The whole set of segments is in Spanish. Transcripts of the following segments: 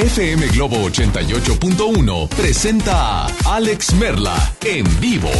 FM Globo 88.1 presenta a Alex Merla en vivo.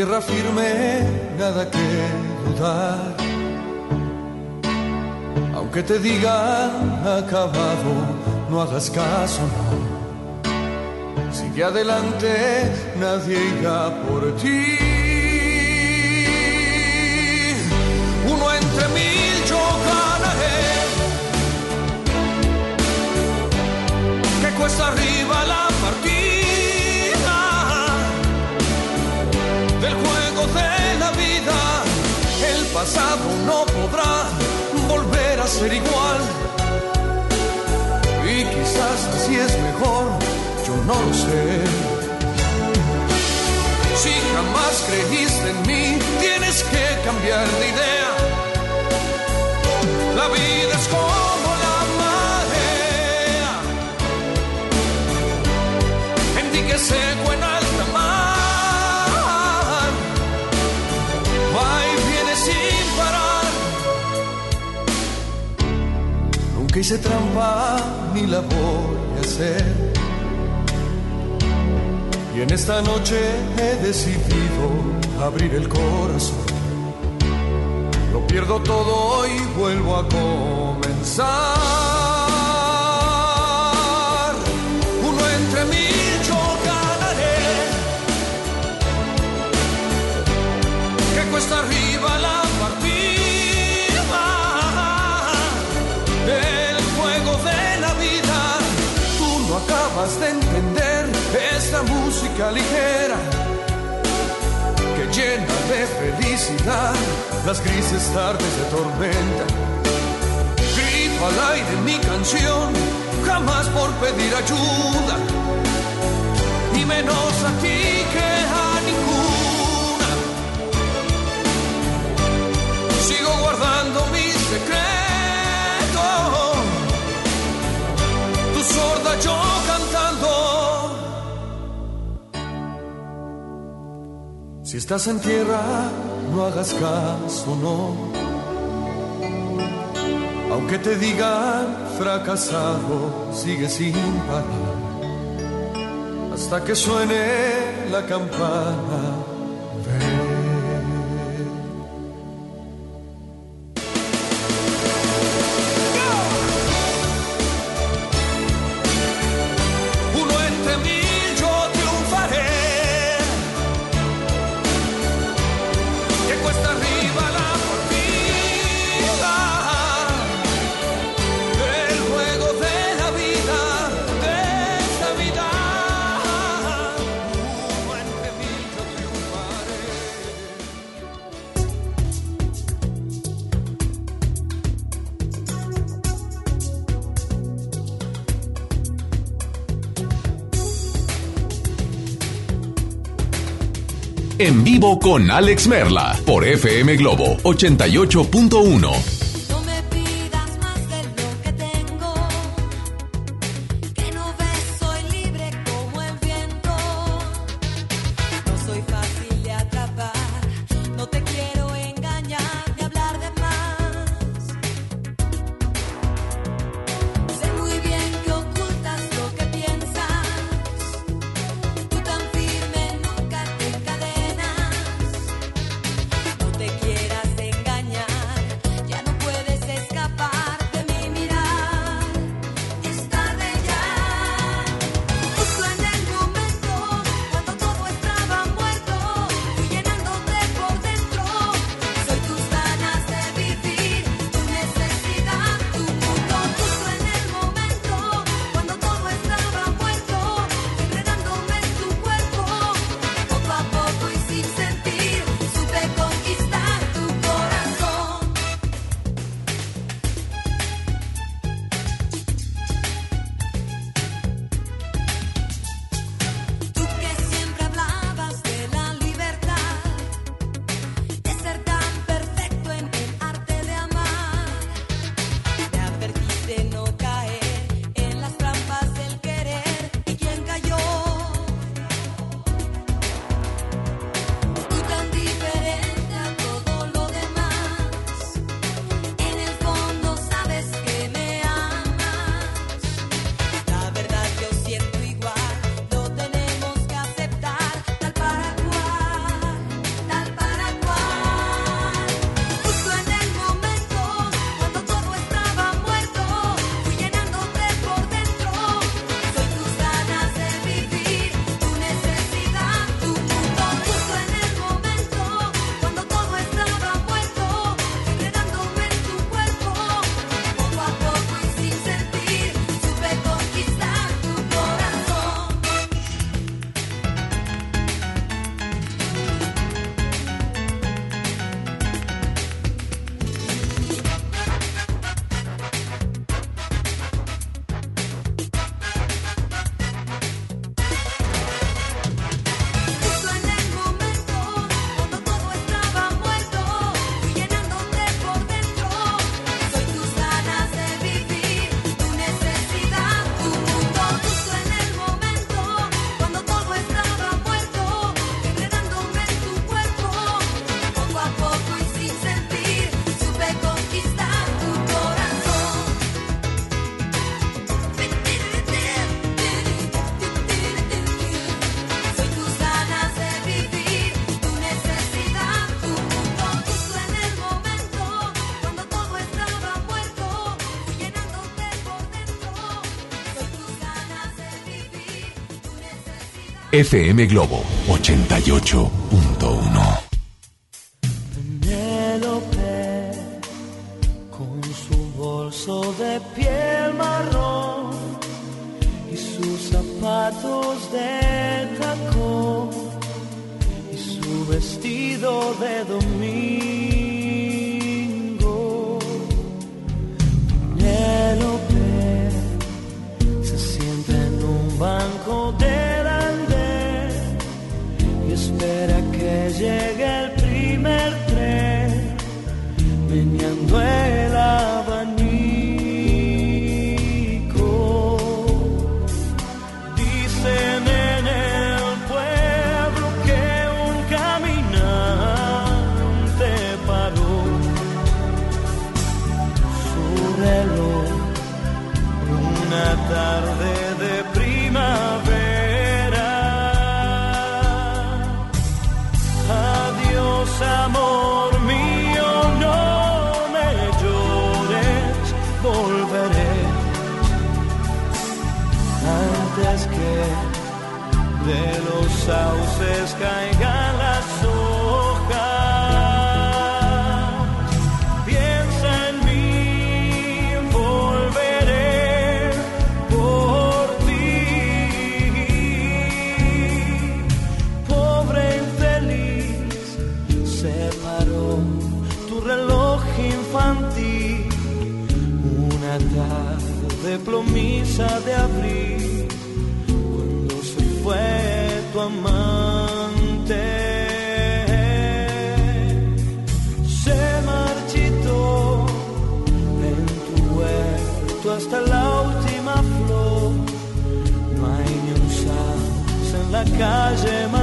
Tierra firme, nada que dudar. Aunque te digan acabado, no hagas caso. Sigue adelante, nadie irá por ti. Pasado no podrá volver a ser igual. Y quizás así es mejor, yo no lo sé. Si jamás creíste en mí, tienes que cambiar de idea. Hice trampa ni la voy a hacer. Y en esta noche he decidido abrir el corazón. Lo pierdo todo y vuelvo a comenzar. Ligera que llena de felicidad las grises tardes de tormenta. Grito al aire mi canción, jamás por pedir ayuda, y menos a ti que a ninguna. Sigo guardando mi secreto, tu sorda yo Si estás en tierra, no hagas caso, no. Aunque te digan fracasado, sigue sin parar. Hasta que suene la campana. En vivo con Alex Merla por FM Globo 88.1. FM Globo 88.1. Kajema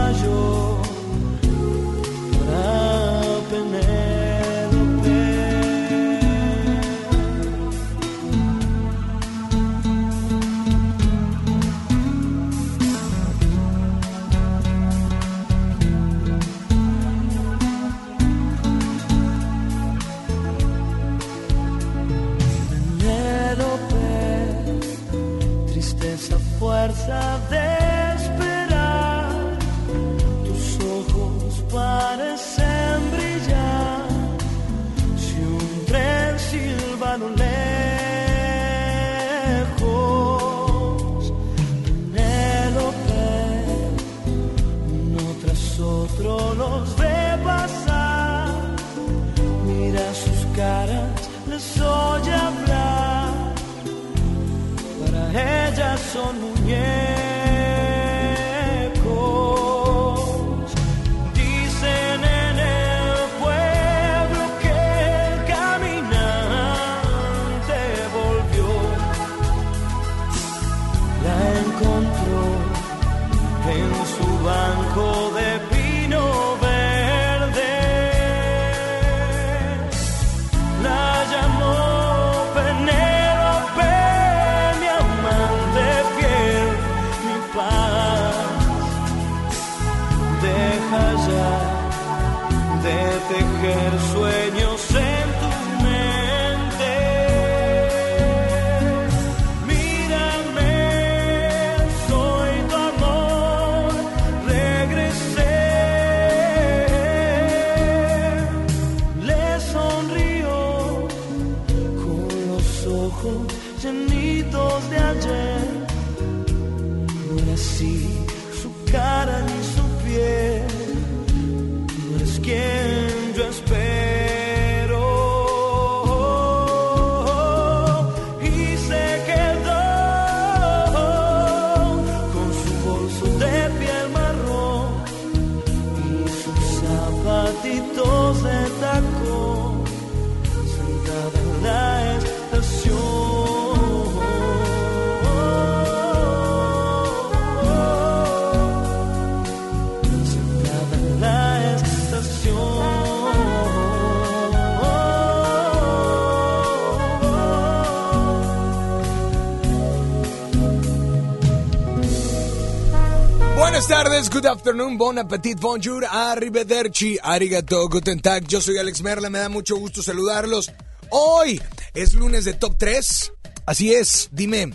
tardes, good afternoon, bon appetit, bonjour, arrivederci, arigato, guten tag. Yo soy Alex Merla, me da mucho gusto saludarlos. Hoy es lunes de Top 3. Así es, dime,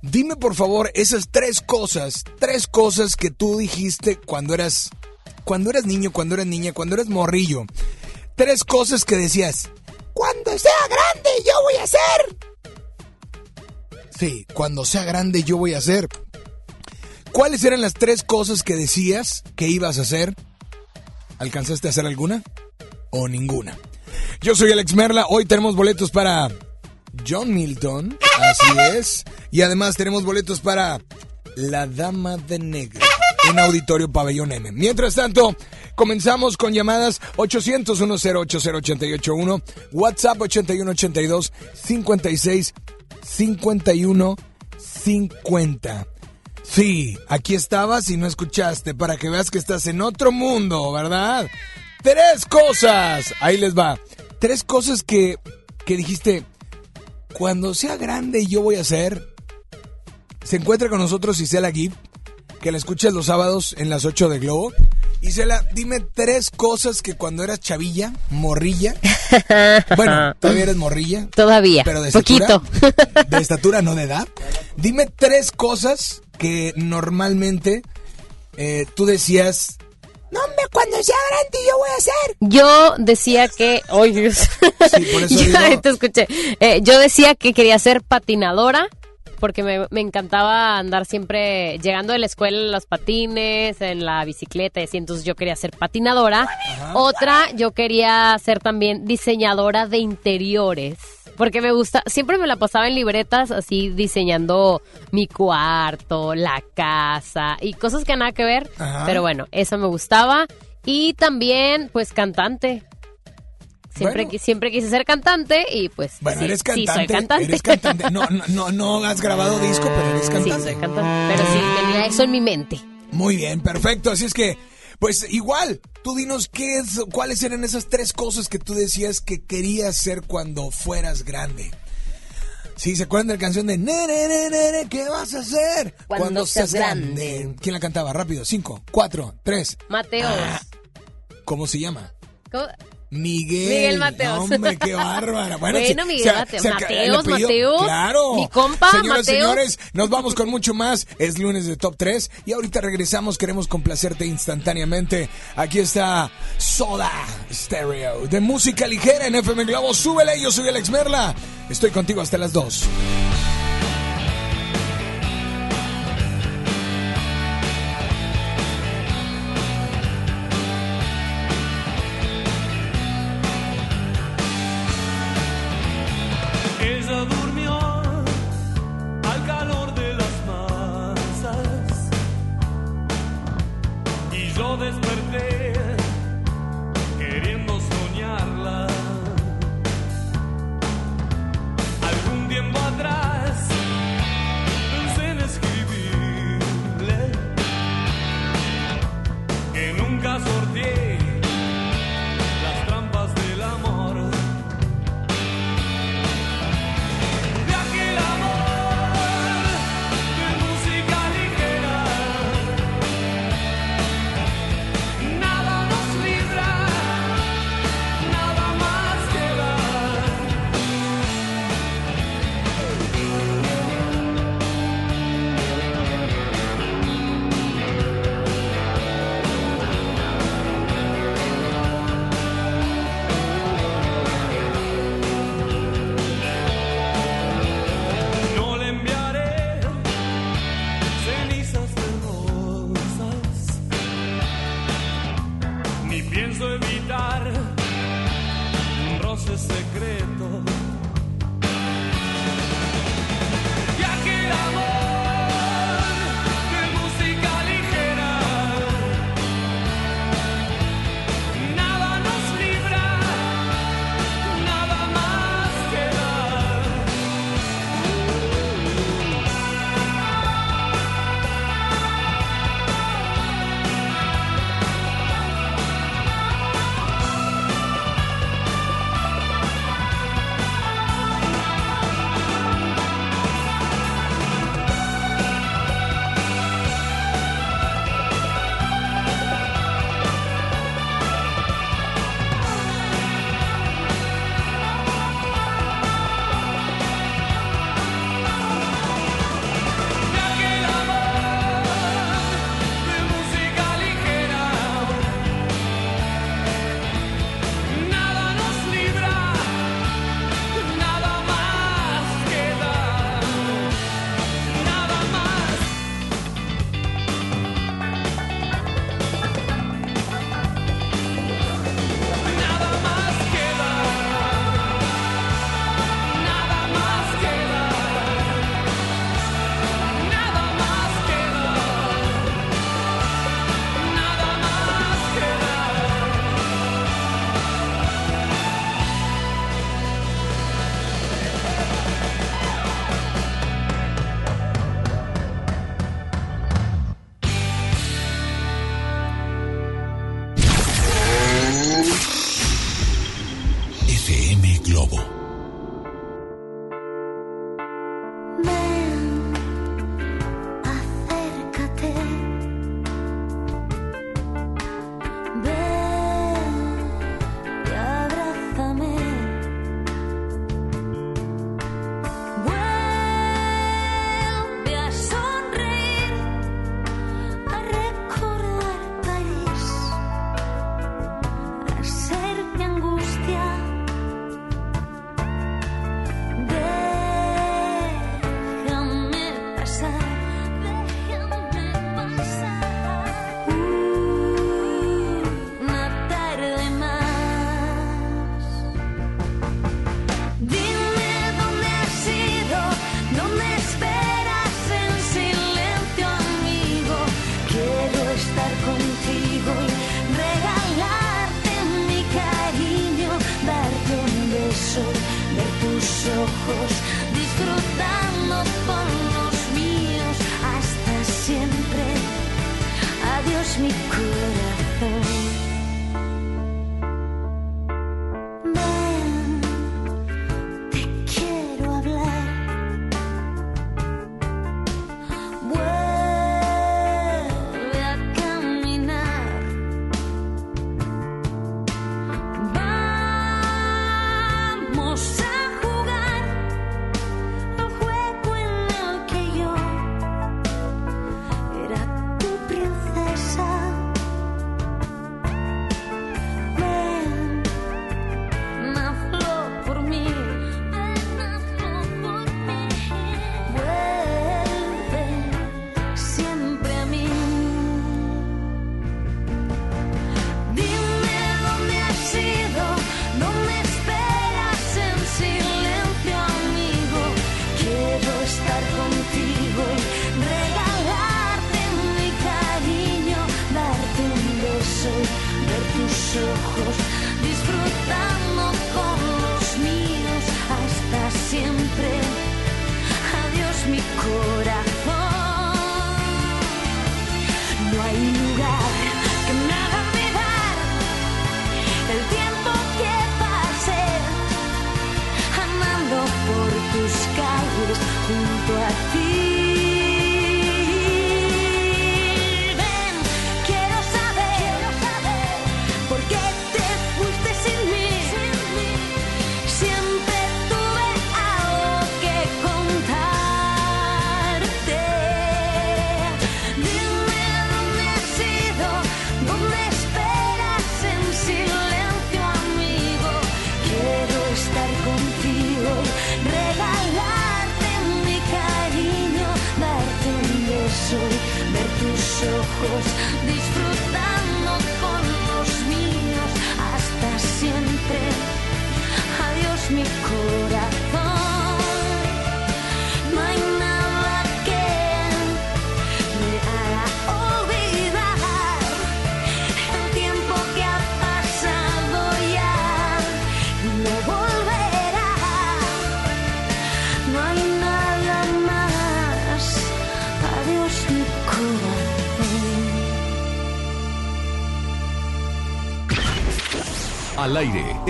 Dime por favor esas tres cosas, tres cosas que tú dijiste cuando eras, cuando eras niño, cuando eras niña, cuando eras morrillo. Tres cosas que decías, cuando sea grande yo voy a hacer. Sí, cuando sea grande yo voy a hacer. ¿Cuáles eran las tres cosas que decías que ibas a hacer? ¿Alcanzaste a hacer alguna? ¿O ninguna? Yo soy Alex Merla, hoy tenemos boletos para John Milton, así es. Y además tenemos boletos para La Dama de Negro en Auditorio Pabellón M. Mientras tanto, comenzamos con llamadas 800 1080881 WhatsApp 8182 56 51 50. Sí, aquí estabas y no escuchaste para que veas que estás en otro mundo, ¿verdad? Tres cosas. Ahí les va. Tres cosas que, que dijiste, cuando sea grande yo voy a hacer. Se encuentra con nosotros Isela Gibb, que la escuchas los sábados en las 8 de Globo. Isela, dime tres cosas que cuando eras chavilla, morrilla. Bueno, todavía eres morrilla. Todavía. Pero de estatura. Poquito. De estatura, no de edad. Dime tres cosas que normalmente eh, tú decías. No, hombre, cuando sea grande yo voy a hacer. Yo decía que. Oye, Dios. Sí, por eso digo- te escuché. Eh, yo decía que quería ser patinadora. Porque me, me encantaba andar siempre llegando de la escuela en los patines, en la bicicleta y así. Entonces yo quería ser patinadora. Otra, yo quería ser también diseñadora de interiores. Porque me gusta, siempre me la pasaba en libretas así diseñando mi cuarto, la casa y cosas que nada que ver. Ajá. Pero bueno, eso me gustaba. Y también, pues, cantante. Siempre, Bueno. qui- siempre quise ser cantante y pues Bueno, sí, eres sí, cantante. soy cantante. Eres cantante. No, no, no, no has grabado disco, pero eres sí, cantante. soy cantante. Pero sí, tenía eso en mi mente. Muy bien, perfecto. Así es que, pues igual, tú dinos qué es, cuáles eran esas tres cosas que tú decías que querías ser cuando fueras grande. Sí, ¿se acuerdan de la canción de Nere, nere, ¿qué vas a hacer? Cuando seas grande. ¿Quién la cantaba? Rápido, cinco, cuatro, tres. Mateos. Ah. ¿Cómo se llama? ¿Cómo? Miguel. Miguel Mateos. Hombre, qué bárbara. Bueno, Bueno, Miguel se- el Mateos, Mateos. Claro. Mi compa, Señoras Mateos. señores, nos vamos con mucho más. Es lunes de Top 3 y ahorita regresamos. Queremos complacerte instantáneamente. Aquí está Soda Stereo de música ligera en FM Globo. Súbele, yo soy Alex Merla. Estoy contigo hasta las 2. już mi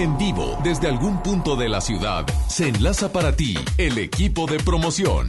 en vivo, desde algún punto de la ciudad, se enlaza para ti el equipo de promoción.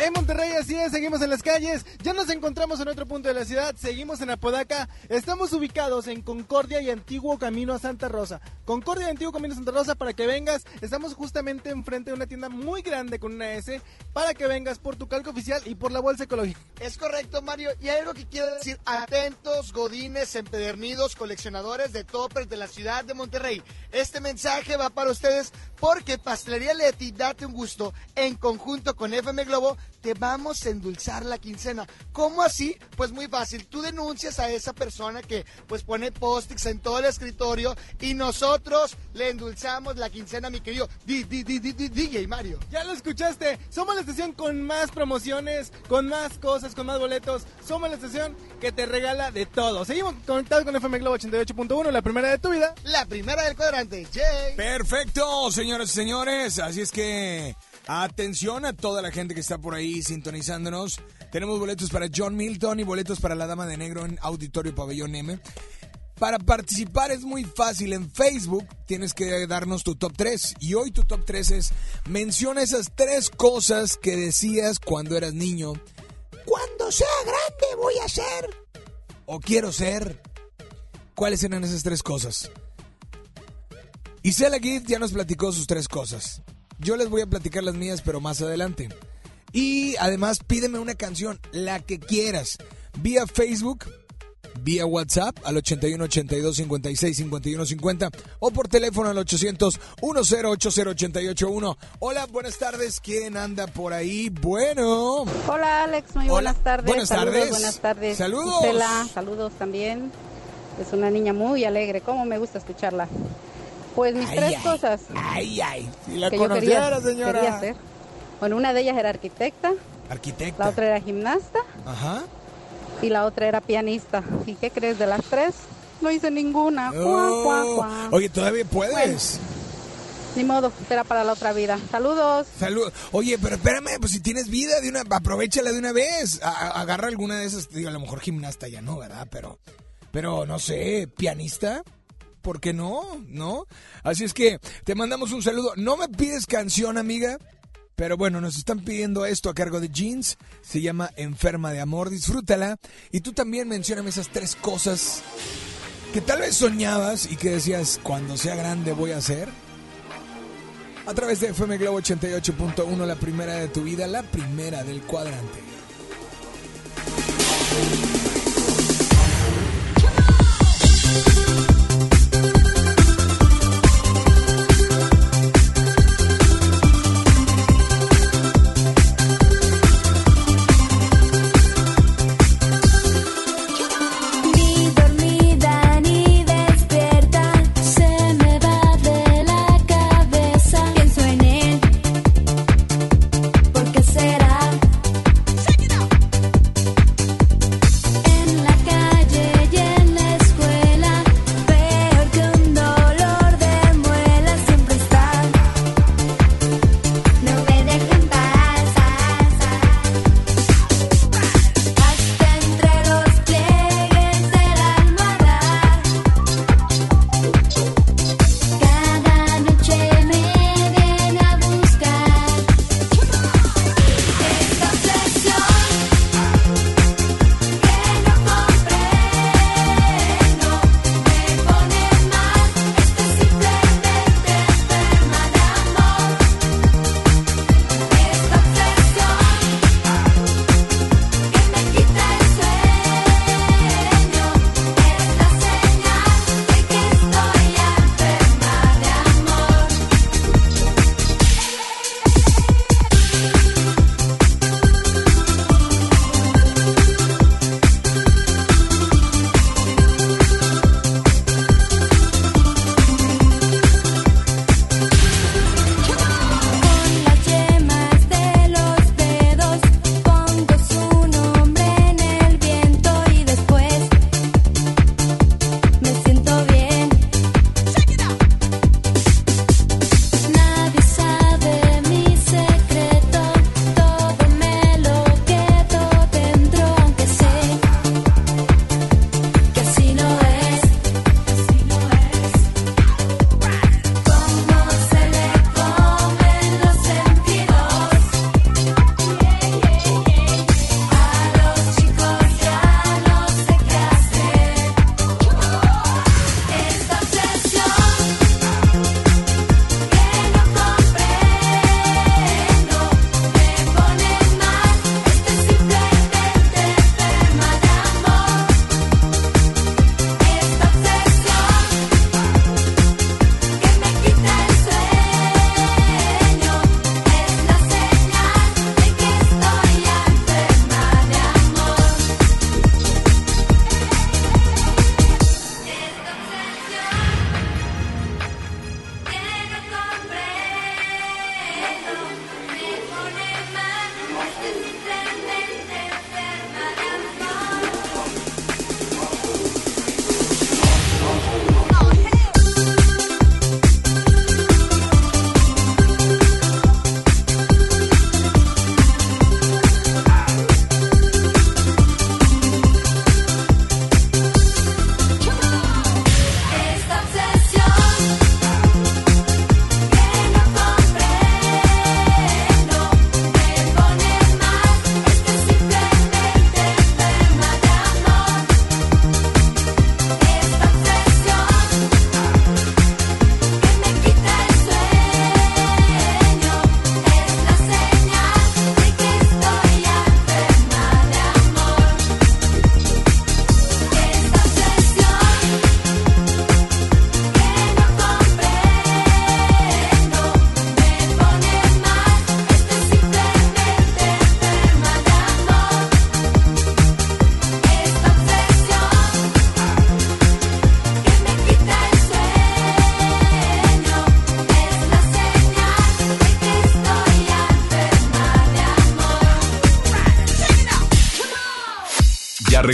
En Monterrey, así es, seguimos en las calles. Ya nos encontramos en otro punto de la ciudad, seguimos en Apodaca. Estamos ubicados en Concordia y Antiguo Camino a Santa Rosa. Concordia y Antiguo Camino Santa Rosa para que vengas. Estamos justamente enfrente de una tienda muy grande con una S para que vengas por tu calco oficial y por la bolsa ecológica. Es correcto, Mario. Y hay algo que quiero decir. Atentos, godines, empedernidos, coleccionadores de toppers de la ciudad de Monterrey. Este mensaje va para ustedes porque Pastelería Leti, date un gusto, en conjunto con FM Globo, te vamos a endulzar la quincena. ¿Cómo así? Pues muy fácil. Tú denuncias a esa persona que pues pone post-its en todo el escritorio y nosotros le endulzamos la quincena, mi querido di- di- di- DJ Mario. Ya lo escuchaste. Somos la estación con más promociones, con más cosas, con más boletos. Somos la estación que te regala de todo. Seguimos conectados con FM Globo 88.1, la primera de tu vida. La primera del cuadrante, Jay. Perfecto, señoras y señores. Así es que atención a toda la gente que está por ahí sintonizándonos. Tenemos boletos para John Milton y boletos para la Dama de Negro en Auditorio Pabellón M. Para participar es muy fácil. En Facebook tienes que darnos tu top 3. Y hoy tu top 3 es menciona esas tres cosas que decías cuando eras niño. Cuando sea grande voy a ser. O quiero ser. ¿Cuáles eran esas tres cosas? Isela Gift ya nos platicó sus tres cosas. Yo les voy a platicar las mías, pero más adelante. Y además pídeme una canción, la que quieras, vía Facebook, vía WhatsApp al 81 82 56 51 50 o por teléfono al 800 1080 881. Hola, buenas tardes. ¿Quién anda por ahí? Bueno. Hola Alex, muy Hola, buenas tardes. buenas saludos, tardes. Buenas tardes. Saludos. Gisela, saludos también. Es una niña muy alegre, cómo me gusta escucharla. Pues mis Ay, tres ay, cosas Ay, ay. Si la que yo conociera, quería, señora. quería hacer. Bueno, una de ellas era arquitecta, Arquitecta. la otra era gimnasta Ajá. Y la otra era pianista. ¿Y qué crees de las tres? No hice ninguna. Cuá, Oh. cuá. Oye, todavía puedes. Ni modo, será para la otra vida. Saludos. Salud. Oye, pero espérame, pues si tienes vida de una, aprovechala de una vez. A- agarra alguna de esas, digo, a lo mejor gimnasta ya no, ¿verdad? Pero, pero no sé, pianista. ¿Por qué no? ¿No? Así es que te mandamos un saludo. No me pides canción, amiga. Pero bueno, nos están pidiendo esto a cargo de Jeans. Se llama Enferma de Amor. Disfrútala. Y tú también mencioname esas tres cosas que tal vez soñabas y que decías, cuando sea grande voy a hacer. A través de FM Globo 88.1, la primera de tu vida, la primera del cuadrante.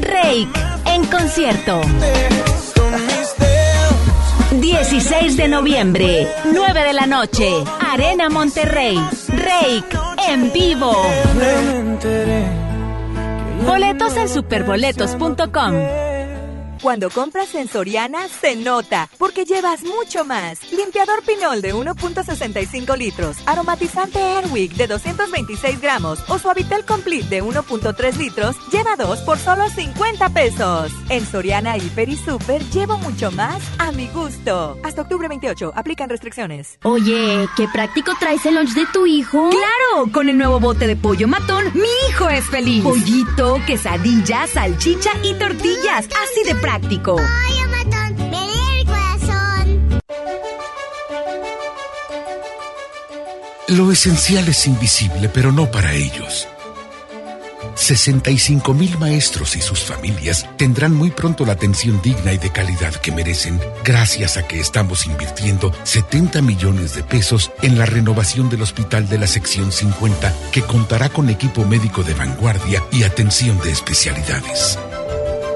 Rake en concierto. 16 de noviembre, 9 de la noche, Arena Monterrey. Rake en vivo. Boletos en superboletos.com. Cuando compras en Soriana, se nota, porque llevas mucho más. Limpiador Pinol de 1.65 litros, aromatizante Airwick de 226 gramos o Suavitel Complete de 1.3 litros, lleva dos por solo 50 pesos. En Soriana, Hiper y Super, llevo mucho más a mi gusto. Hasta octubre 28, aplican restricciones. Oye, qué práctico traes el lunch de tu hijo. Claro, con el nuevo bote de pollo matón, mi hijo es feliz. Pollito, quesadilla, salchicha y tortillas, así de práctico. Pollo matón, me el corazón. Lo esencial es invisible, pero no para ellos. 65 mil maestros y sus familias tendrán muy pronto la atención digna y de calidad que merecen gracias a que estamos invirtiendo 70 millones de pesos en la renovación del hospital de la sección 50 que contará con equipo médico de vanguardia y atención de especialidades.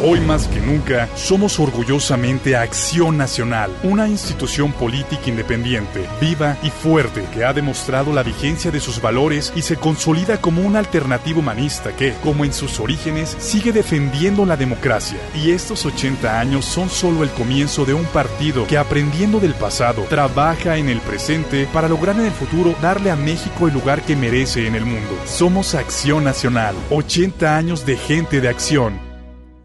Hoy más que nunca, somos orgullosamente Acción Nacional, una institución política independiente, viva y fuerte que ha demostrado la vigencia de sus valores y se consolida como una alternativa humanista que, como en sus orígenes, sigue defendiendo la democracia. Y estos 80 años son solo el comienzo de un partido que, aprendiendo del pasado, trabaja en el presente para lograr en el futuro darle a México el lugar que merece en el mundo. Somos Acción Nacional, 80 años de gente de acción.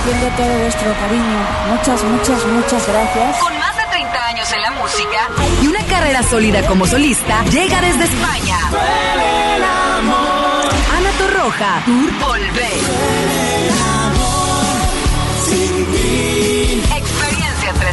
Entiende todo vuestro cariño. Muchas, muchas, muchas gracias. Con más de 30 años en la música y una carrera sólida como solista, llega desde España. Ana Torroja, Tour Volver.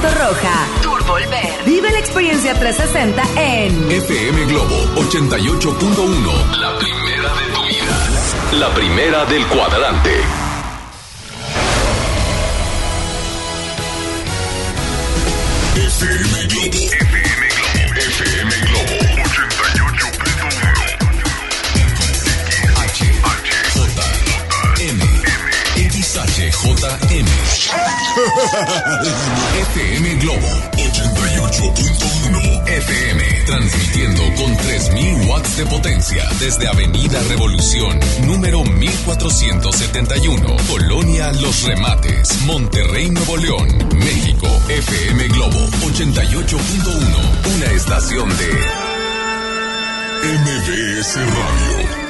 Torroja, Tour Volver. Vive la experiencia 360 en FM Globo 88.1. La primera de tu vida. La primera del cuadrante. FM Globo. FM Globo. XHJM. FM Globo 88.1 FM, transmitiendo con 3000 watts de potencia desde Avenida Revolución, número 1471, Colonia Los Remates, Monterrey, Nuevo León, México. FM Globo 88.1, una estación de MBS Radio.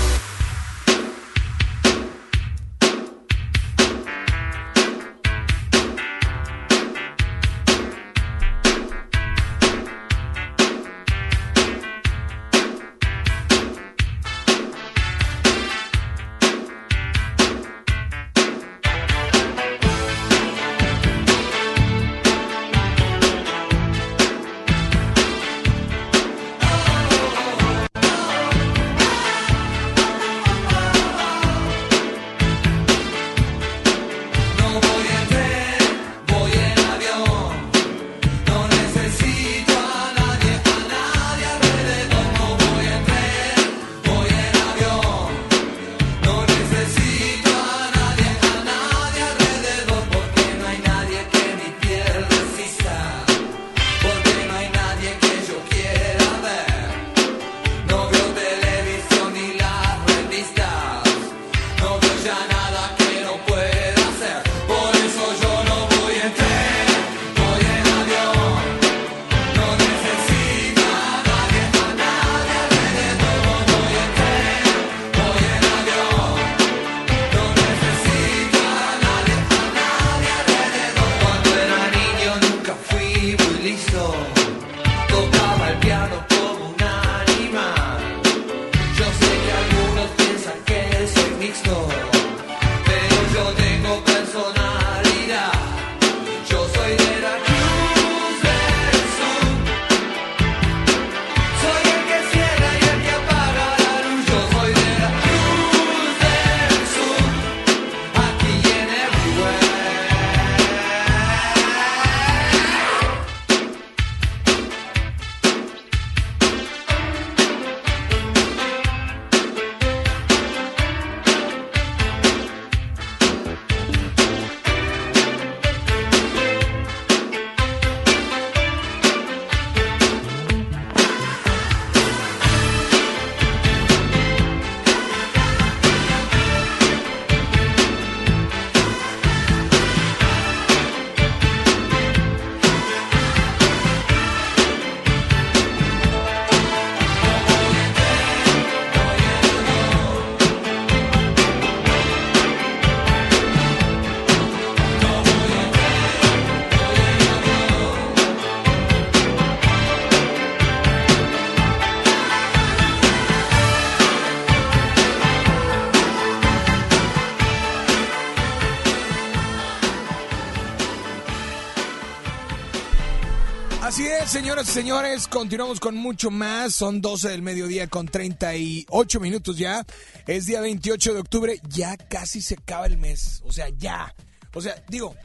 Señoras y señores, continuamos con mucho más. Son 12 del mediodía con 38 minutos ya. Es día 28 de octubre, ya casi se acaba el mes. O sea, ya. O sea, digo,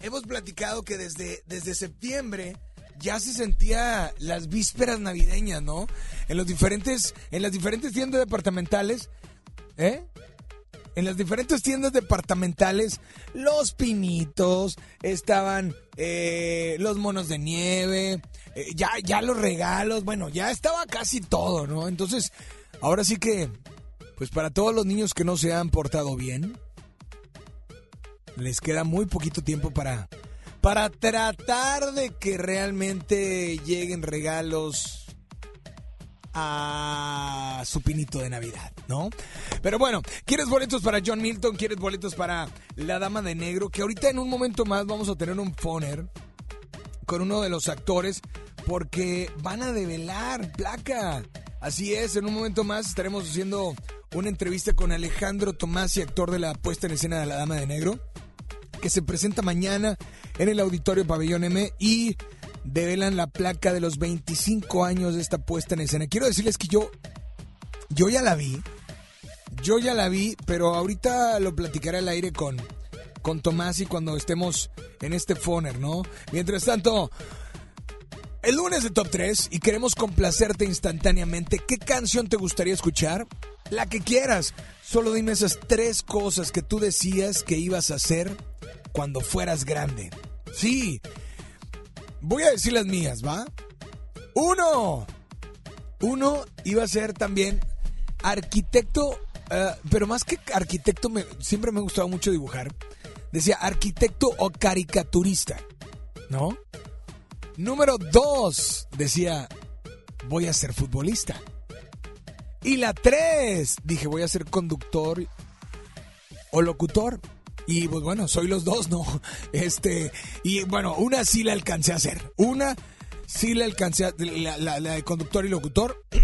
hemos platicado que desde, desde septiembre ya se sentía las vísperas navideñas, ¿no? En los diferentes, en las diferentes tiendas departamentales, ¿eh? En las diferentes tiendas departamentales, los pinitos, estaban eh, los monos de nieve, eh, ya, ya los regalos, bueno, ya estaba casi todo, ¿no? Entonces, ahora sí que, pues para todos los niños que no se han portado bien, les queda muy poquito tiempo para, para tratar de que realmente lleguen regalos a su pinito de Navidad, ¿no? Pero bueno, ¿quieres boletos para John Milton? ¿Quieres boletos para La Dama de Negro? Que ahorita en un momento más vamos a tener un phoner con uno de los actores porque van a develar placa. Así es, en un momento más estaremos haciendo una entrevista con Alejandro Tomasi, actor de la puesta en escena de La Dama de Negro, que se presenta mañana en el Auditorio Pabellón M y develan la placa de los 25 años de esta puesta en escena. Quiero decirles que yo, yo ya la vi, yo ya la vi, pero ahorita lo platicaré al aire con, con Tomás y cuando estemos en este phoner, ¿no? Mientras tanto, el lunes de Top 3 y queremos complacerte instantáneamente. ¿Qué canción te gustaría escuchar? La que quieras. Solo dime esas tres cosas que tú decías que ibas a hacer cuando fueras grande. Sí. Voy a decir las mías, ¿va? Uno. Uno iba a ser también arquitecto, eh, pero más que arquitecto, me- siempre me ha gustado mucho dibujar. Decía arquitecto o caricaturista, ¿no? Número dos, decía voy a ser futbolista. Y la tres, dije, voy a ser conductor o locutor. Y pues bueno, soy los dos, ¿no? Este, y bueno, una sí la alcancé a hacer. Una sí la alcancé a, la, la- la de conductor y locutor.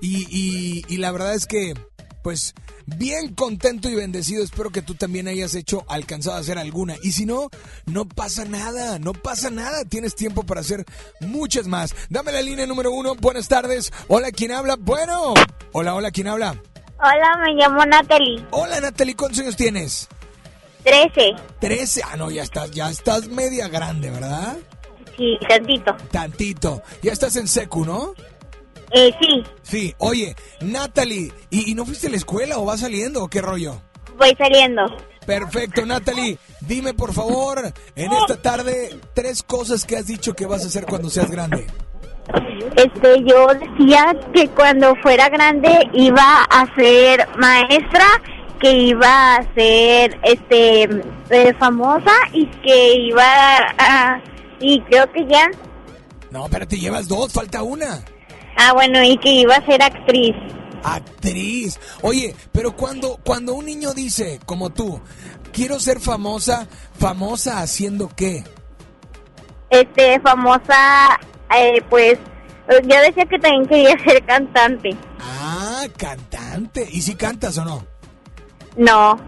Y, y- y la verdad es que, pues, bien contento y bendecido. Espero que tú también hayas hecho, alcanzado a hacer alguna. Y si no, no pasa nada, no pasa nada. Tienes tiempo para hacer muchas más. Dame la línea número uno. Buenas tardes. Hola, ¿quién habla? Bueno. Hola, hola, ¿quién habla? Hola, me llamo Natalie. Hola, Natalie, ¿cuántos años tienes? Trece. 13. Ah, no, ya estás, ya estás media grande, ¿verdad? Sí, tantito. Tantito. Ya estás en secu, ¿no? Eh, sí, Sí. Oye, Natalie, ¿y, y no fuiste a la escuela o vas saliendo o qué rollo? voy saliendo. Perfecto, Natalie. Dime, por favor, en esta tarde, tres cosas que has dicho que vas a hacer cuando seas grande. Este, yo decía que cuando fuera grande iba a ser maestra, que iba a ser, este, eh, famosa y que iba a... Y creo que ya... No, espérate, llevas dos, falta una. Ah, bueno, y que iba a ser actriz. Actriz. Oye, pero cuando, cuando un niño dice, como tú, quiero ser famosa, famosa haciendo qué? Este, famosa, eh, pues, yo decía que también quería ser cantante. Ah, cantante. ¿Y si cantas o no? No,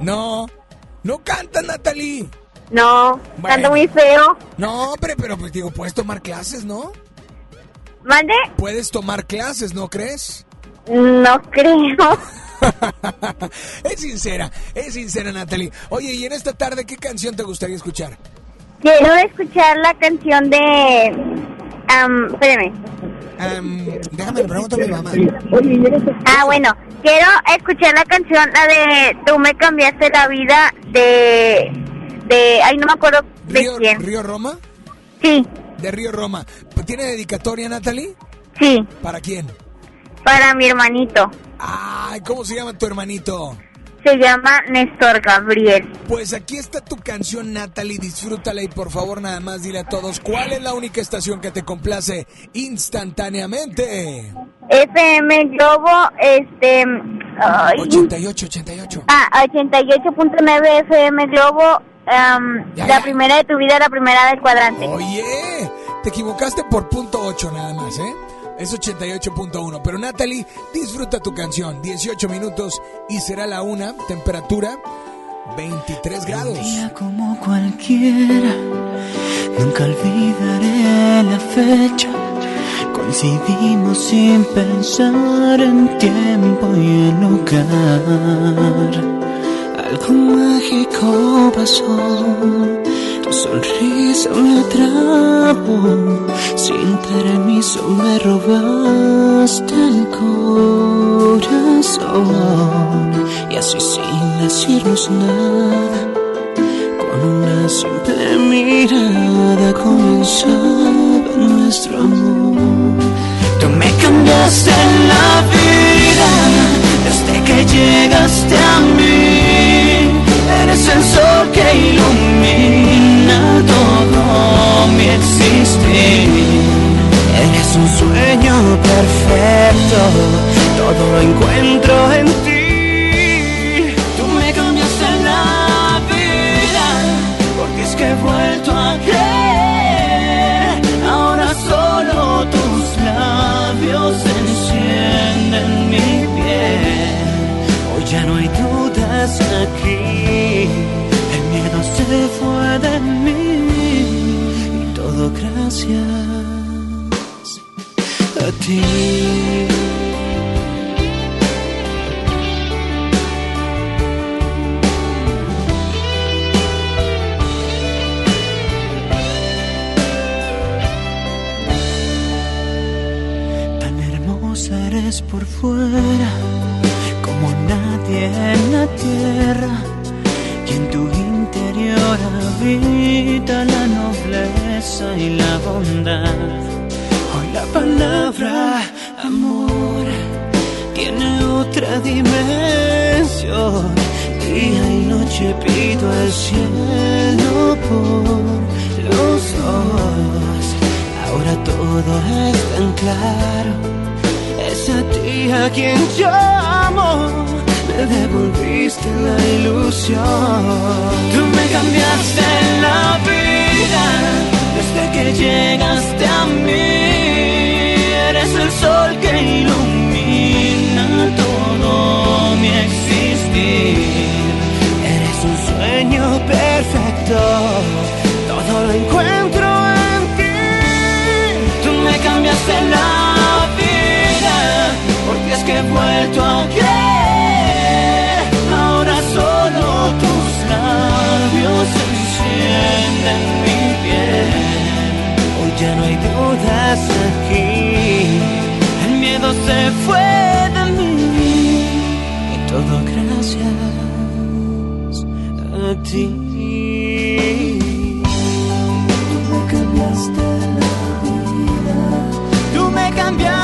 No. No cantas, Natalie. no, Bueno. canto muy feo. No, pero, pero pues digo, puedes tomar clases, ¿no? ¿Mande? Puedes tomar clases, ¿no crees? No creo. Es sincera, es sincera, Natalie. Oye, y en esta tarde, ¿qué canción te gustaría escuchar? Quiero escuchar la canción de... am, espérame. Déjame le pregunto a mi mamá. Ah, bueno. Quiero escuchar la canción, la de Tú me cambiaste la vida de... de ay, no me acuerdo de ¿Río, quién. ¿Río Roma? Sí. De Río Roma. ¿Tiene dedicatoria, Natalie? Sí. ¿Para quién? Para mi hermanito. Ay, ¿cómo se llama tu hermanito? Se llama Néstor Gabriel. Pues aquí está tu canción, Natalie. Disfrútala y por favor, nada más dile a todos cuál es la única estación que te complace instantáneamente. FM Globo, este... ay, 88, 88. Ah, 88.9 FM Globo. la primera de tu vida, la primera del cuadrante. Oye, te equivocaste por punto 8 nada más, ¿eh? Es 88.1. Pero Natalie, disfruta tu canción. 18 minutos y será la una. Temperatura 23 grados. como cualquiera. Nunca olvidaré la fecha. Coincidimos sin pensar en tiempo y en lugar. Algo mágico pasó. Sonrisa me atrapó. Sin permiso me robaste el corazón. Y así sin decirnos nada. Con una simple mirada comenzaba nuestro amor. Tú me cambiaste la vida desde que llegaste a mí. Eres el sol que ilumina todo mi existir. Eres un sueño perfecto, todo lo encuentro en ti. Tú me cambiaste la vida, porque es que he vuelto a creer. Ahora solo tus labios encienden mi piel. Hoy ya no hay dudas aquí, fue de mí. Y todo gracias a ti. Por fuera, como nadie en la tierra, la nobleza y la bondad. Hoy la palabra amor tiene otra dimensión. Día y noche pido al cielo por los dos. Ahora todo es tan claro. Es a ti a quien llamo. Me devolviste la ilusión. Tú me cambiaste la vida desde que llegaste a mí. Eres el sol que ilumina todo mi existir. Eres un sueño perfecto. Todo lo encuentro en ti. Tú me cambiaste la vida porque es que he vuelto a encienden mi piel. Hoy ya no hay dudas aquí. El miedo se fue de mí. Y todo gracias a ti. Tú me cambiaste la vida. Tú me cambiaste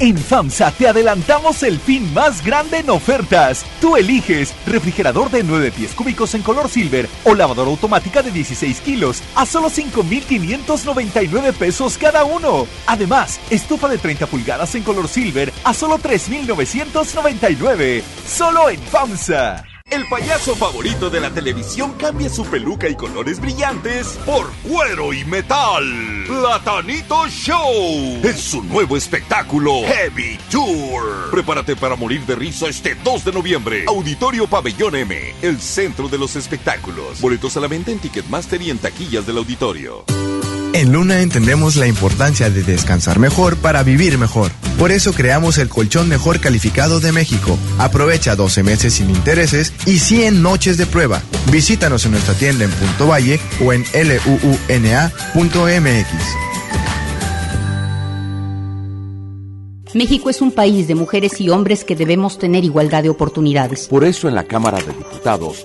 En FAMSA te adelantamos el fin más grande en ofertas. Tú eliges refrigerador de 9 pies cúbicos en color silver o lavadora automática de 16 kilos a solo 5,599 pesos cada uno. Además, estufa de 30 pulgadas en color silver a solo 3,999. Solo en FAMSA. El payaso favorito de la televisión cambia su peluca y colores brillantes por cuero y metal. Platanito Show es su nuevo espectáculo Heavy Tour. Prepárate para morir de risa este 2 de noviembre. Auditorio Pabellón M, el centro de los espectáculos. Boletos a la venta en Ticketmaster y en taquillas del auditorio. En Luna entendemos la importancia de descansar mejor para vivir mejor. Por eso creamos el colchón mejor calificado de México. Aprovecha 12 meses sin intereses y 100 noches de prueba. Visítanos en nuestra tienda en Punto Valle o en luuna.mx. México es un país de mujeres y hombres que debemos tener igualdad de oportunidades. Por eso en la Cámara de Diputados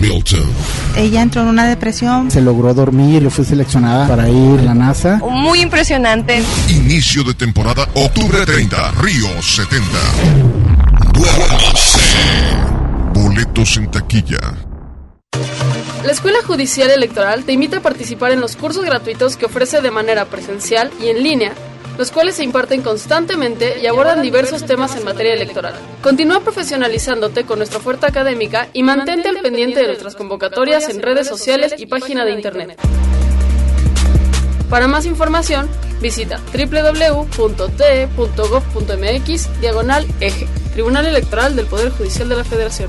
Milton. Ella entró en una depresión. Se logró dormir y fue seleccionada para ir a la NASA. Muy impresionante. Inicio de temporada, octubre 30, Río 70. Duérmase. Boletos en taquilla. La Escuela Judicial Electoral te invita a participar en los cursos gratuitos que ofrece de manera presencial y en línea, los cuales se imparten constantemente y abordan diversos temas en materia electoral. Continúa profesionalizándote con nuestra oferta académica y mantente al pendiente de nuestras convocatorias en redes sociales y página de internet. Para más información, visita www.te.gov.mx diagonal eje, Tribunal Electoral del Poder Judicial de la Federación.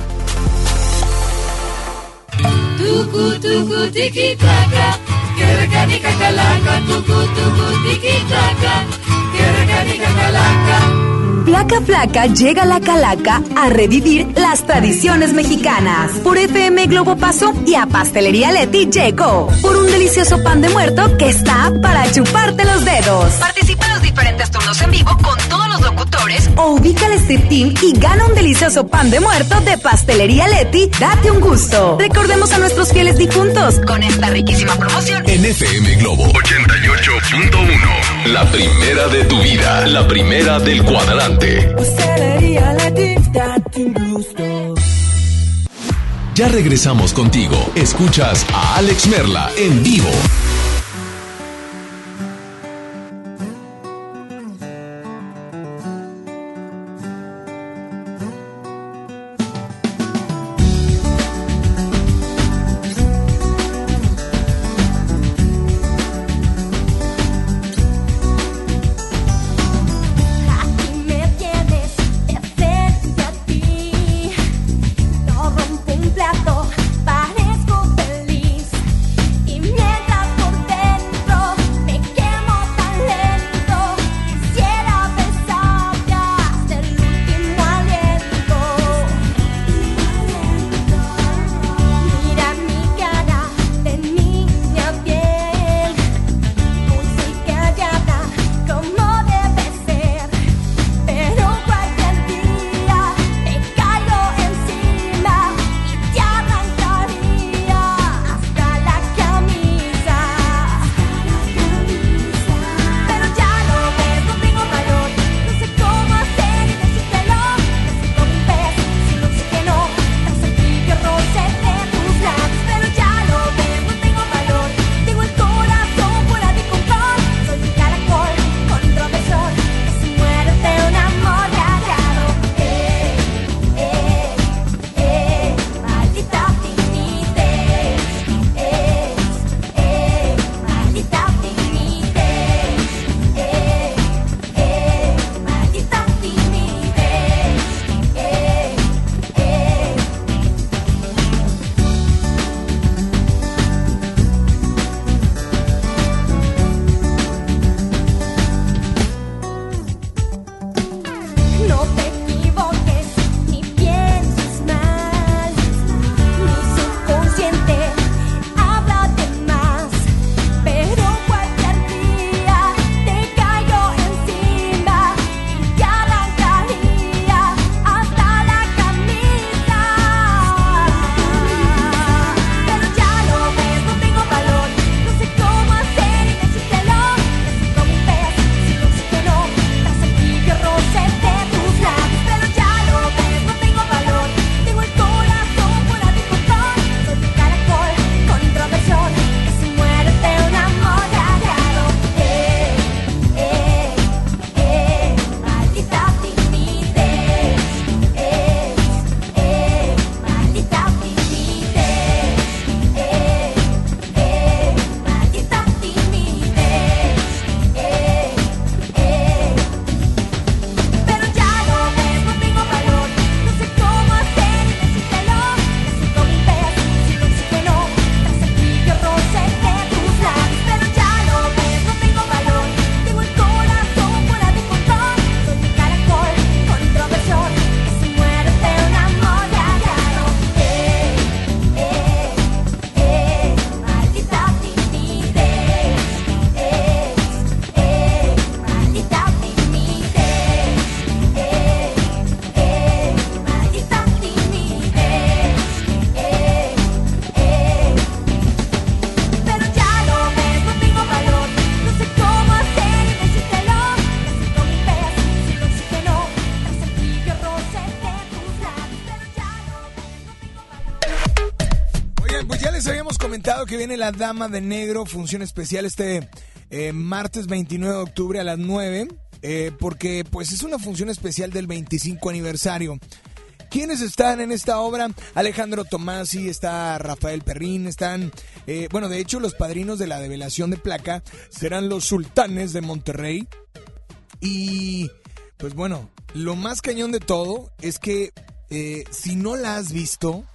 Placa Flaca llega la calaca a revivir las tradiciones mexicanas. Por FM Globo Paso y a Pastelería Leti llegó. Por un delicioso pan de muerto que está para chuparte los dedos. Participa en los diferentes turnos en vivo con todos los locutores o ubica el Steve Team y gana un delicioso pan de muerto de Pastelería Leti. Date un gusto. Recordemos a nuestros fieles difuntos con esta riquísima promoción. En FM Globo 88. La primera de tu vida, la primera del cuadrante. Ya regresamos contigo. Escuchas a Alex Merla en vivo. Que viene la Dama de Negro, función especial este eh, martes 29 de octubre a las 9, eh, porque pues es una función especial del 25 aniversario. ¿Quiénes están en esta obra? Alejandro Tomasi, está Rafael Perrín, están, eh, bueno, de hecho los padrinos de la develación de placa serán los sultanes de Monterrey. Y, pues bueno, lo más cañón de todo es que si no la has visto,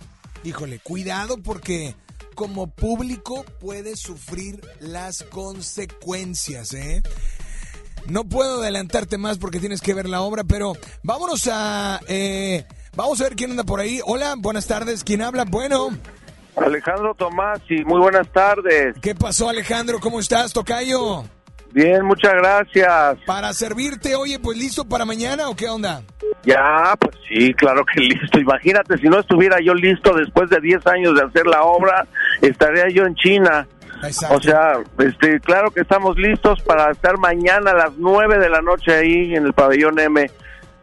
híjole, cuidado porque como público puedes sufrir las consecuencias, ¿eh? No puedo adelantarte más porque tienes que ver la obra, pero vámonos a... eh, vamos a ver quién anda por ahí. Hola, buenas tardes. ¿Quién habla? Bueno. Alejandro Tomás, y muy buenas tardes. ¿Qué pasó, Alejandro? ¿Cómo estás, Tocayo? Bien, muchas gracias. Para servirte, oye, pues listo para mañana o qué onda? Ya, pues sí, claro que listo. Imagínate, si no estuviera yo listo después de 10 años de hacer la obra, estaría yo en China. O sea, este, claro que estamos listos para estar mañana a las 9 de la noche ahí en el pabellón M.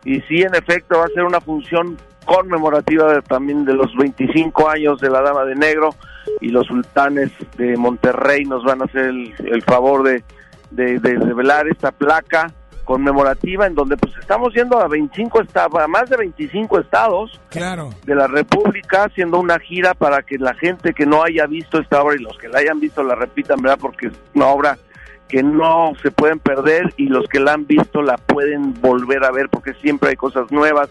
Y sí, en efecto, va a ser una función conmemorativa de- también de los 25 años de la Dama de Negro y los sultanes de Monterrey nos van a hacer el, el favor de, de, de revelar esta placa conmemorativa en donde pues estamos yendo a 25 estados, a más de 25 estados Claro. de la República haciendo una gira para que la gente que no haya visto esta obra y los que la hayan visto la repitan, ¿verdad? Porque es una obra que no se pueden perder y los que la han visto la pueden volver a ver porque siempre hay cosas nuevas,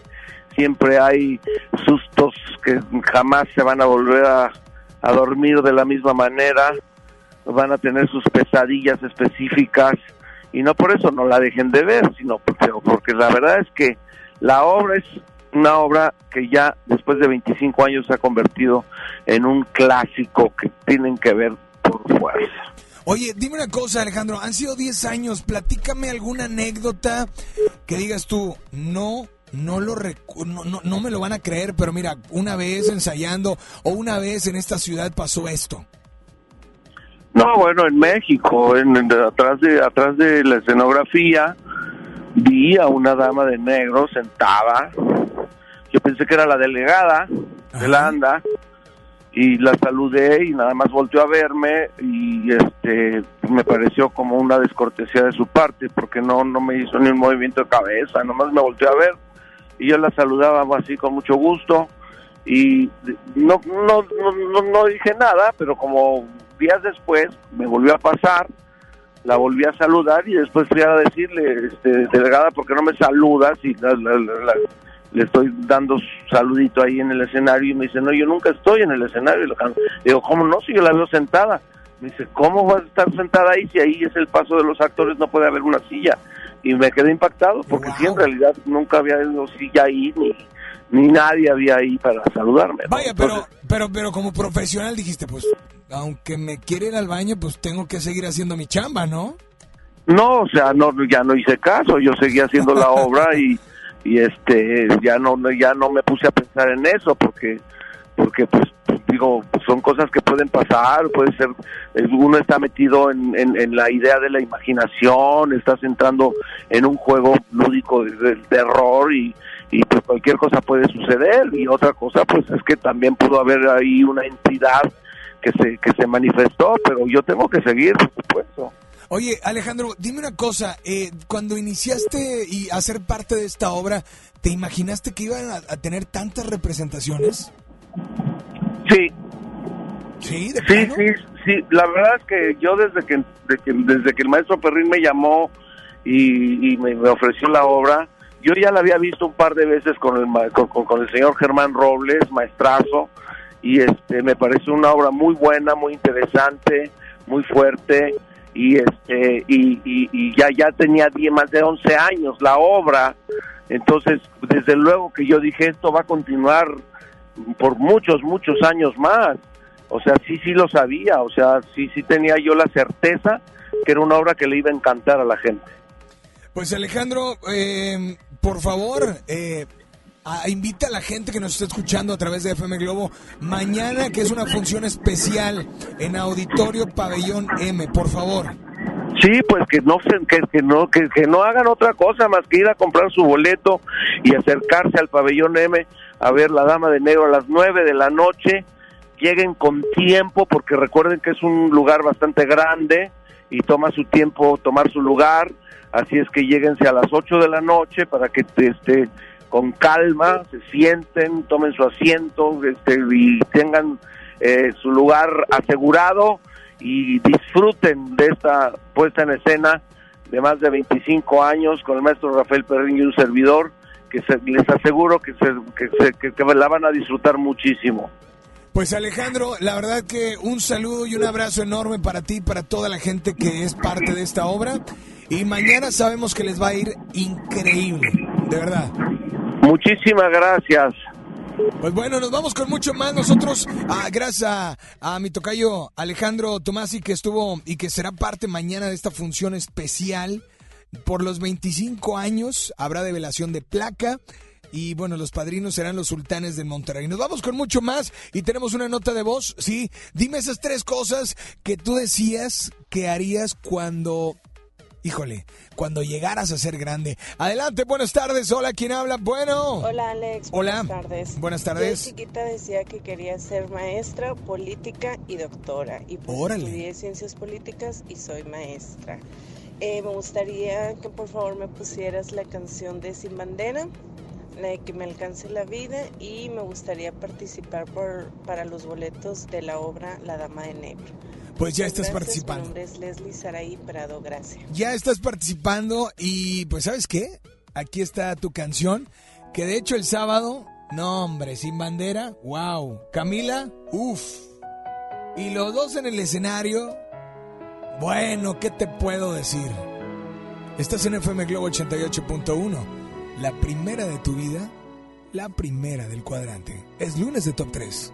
siempre hay sustos que jamás se van a volver a, a dormir de la misma manera, van a tener sus pesadillas específicas y no por eso no la dejen de ver, sino porque, porque la verdad es que la obra es una obra que ya después de 25 años se ha convertido en un clásico que tienen que ver por fuerza. Oye, dime una cosa, Alejandro. Han sido 10 años. Platícame alguna anécdota que digas tú, no, no lo recu- no, no, no me lo van a creer, pero mira, una vez ensayando o una vez en esta ciudad pasó esto. No, bueno, en México, en, en- atrás de atrás de la escenografía, vi a una dama de negro sentada. Yo pensé que era la delegada de la ANDA y la saludé y nada más volteó a verme y este me pareció como una descortesía de su parte porque no no me hizo ni un movimiento de cabeza, nomás me volteó a ver y yo la saludaba así con mucho gusto y no no no, no, no dije nada, pero como días después me volvió a pasar, la volví a saludar y después fui a decirle, este, delegada, ¿por qué no me saludas? Y la- la- la- la- le estoy dando saludito ahí en el escenario y me dice, no, yo nunca estoy en el escenario. Le digo, ¿cómo no? Si yo la veo sentada. Me dice, ¿cómo vas a estar sentada ahí si ahí es el paso de los actores, no puede haber una silla? Y me quedé impactado porque sí, en realidad nunca había habido silla ahí ni, ni nadie había ahí para saludarme. ¿no? Vaya, pero, pero, pero como profesional dijiste, pues, aunque me quiera ir al baño, pues tengo que seguir haciendo mi chamba, ¿no? No, o sea, no, ya no hice caso, yo seguía haciendo la obra y, y este, ya no, ya no me puse a pensar en eso porque, porque pues, digo, son cosas que pueden pasar, puede ser, eh, uno está metido en, en, en la idea de la imaginación, estás entrando en un juego lúdico de- del terror y, y pues cualquier cosa puede suceder y otra cosa pues es que también pudo haber ahí una entidad que se, que se manifestó, pero yo tengo que seguir, por supuesto. Oye, Alejandro, dime una cosa. eh, cuando iniciaste y a ser parte de esta obra, ¿te imaginaste que iban a, a tener tantas representaciones? Sí. Sí, de sí, sí, sí. La verdad es que yo desde que, de que- desde que el maestro Perrín me llamó y, y me, me ofreció la obra, yo ya la había visto un par de veces con el con, con- el señor Germán Robles, maestrazo, y este me pareció una obra muy buena, muy interesante, muy fuerte y este y, y- ya ya tenía die- más de 11 años la obra, entonces desde luego que yo dije esto va a continuar por muchos muchos años más. O sea, sí, sí lo sabía, o sea, sí, sí tenía yo la certeza que era una obra que le iba a encantar a la gente. Pues Alejandro, eh, por favor, eh, a- invita a la gente que nos está escuchando a través de FM Globo mañana, que es una función especial en Auditorio Pabellón M, por favor. Sí, pues que no que, no que, que no hagan otra cosa más que ir a comprar su boleto y acercarse al pabellón M a ver la Dama de Negro a las nueve de la noche. Lleguen con tiempo porque recuerden que es un lugar bastante grande y toma su tiempo tomar su lugar. Así es que lléguense a las 8 de la noche para que este con calma, se sienten, tomen su asiento este, y tengan eh, su lugar asegurado y disfruten de esta puesta en escena de más de 25 años con el maestro Rafael Perrín y un servidor que se- les aseguro que, se, que, se- que- que la van a disfrutar muchísimo. Pues Alejandro, la verdad que un saludo y un abrazo enorme para ti y para toda la gente que es parte de esta obra. Y mañana sabemos que les va a ir increíble, de verdad. Muchísimas gracias. Pues bueno, nos vamos con mucho más. Nosotros, ah, gracias a, a mi tocayo Alejandro Tomasi, que estuvo y que será parte mañana de esta función especial. Por los 25 años habrá develación de placa. Y bueno, los padrinos serán los sultanes de Monterrey. Nos vamos con mucho más y tenemos una nota de voz. Sí, dime esas tres cosas que tú decías que harías cuando Híjole, cuando llegaras a ser grande. Adelante, buenas tardes. Hola, ¿quién habla? Bueno. Hola Alex, Hola. buenas tardes. Buenas tardes. Yo chiquita decía que quería ser maestra, política y doctora. Y pues Órale. estudié ciencias políticas y soy maestra. Eh, me gustaría que por favor me pusieras la canción de Sin Bandera, la de que me alcance la vida y me gustaría participar por, para los boletos de la obra La Dama de Negro. Pues ya estás gracias. participando. Mi nombre es Leslie Saraí Prado, gracias. Ya estás participando y pues ¿sabes qué? Aquí está tu canción, que de hecho el sábado, no hombre, sin bandera, wow. Camila, uff. Y los dos en el escenario, bueno, ¿qué te puedo decir? Estás en FM Globo 88.1, la primera de tu vida, la primera del cuadrante. Es lunes de Top 3.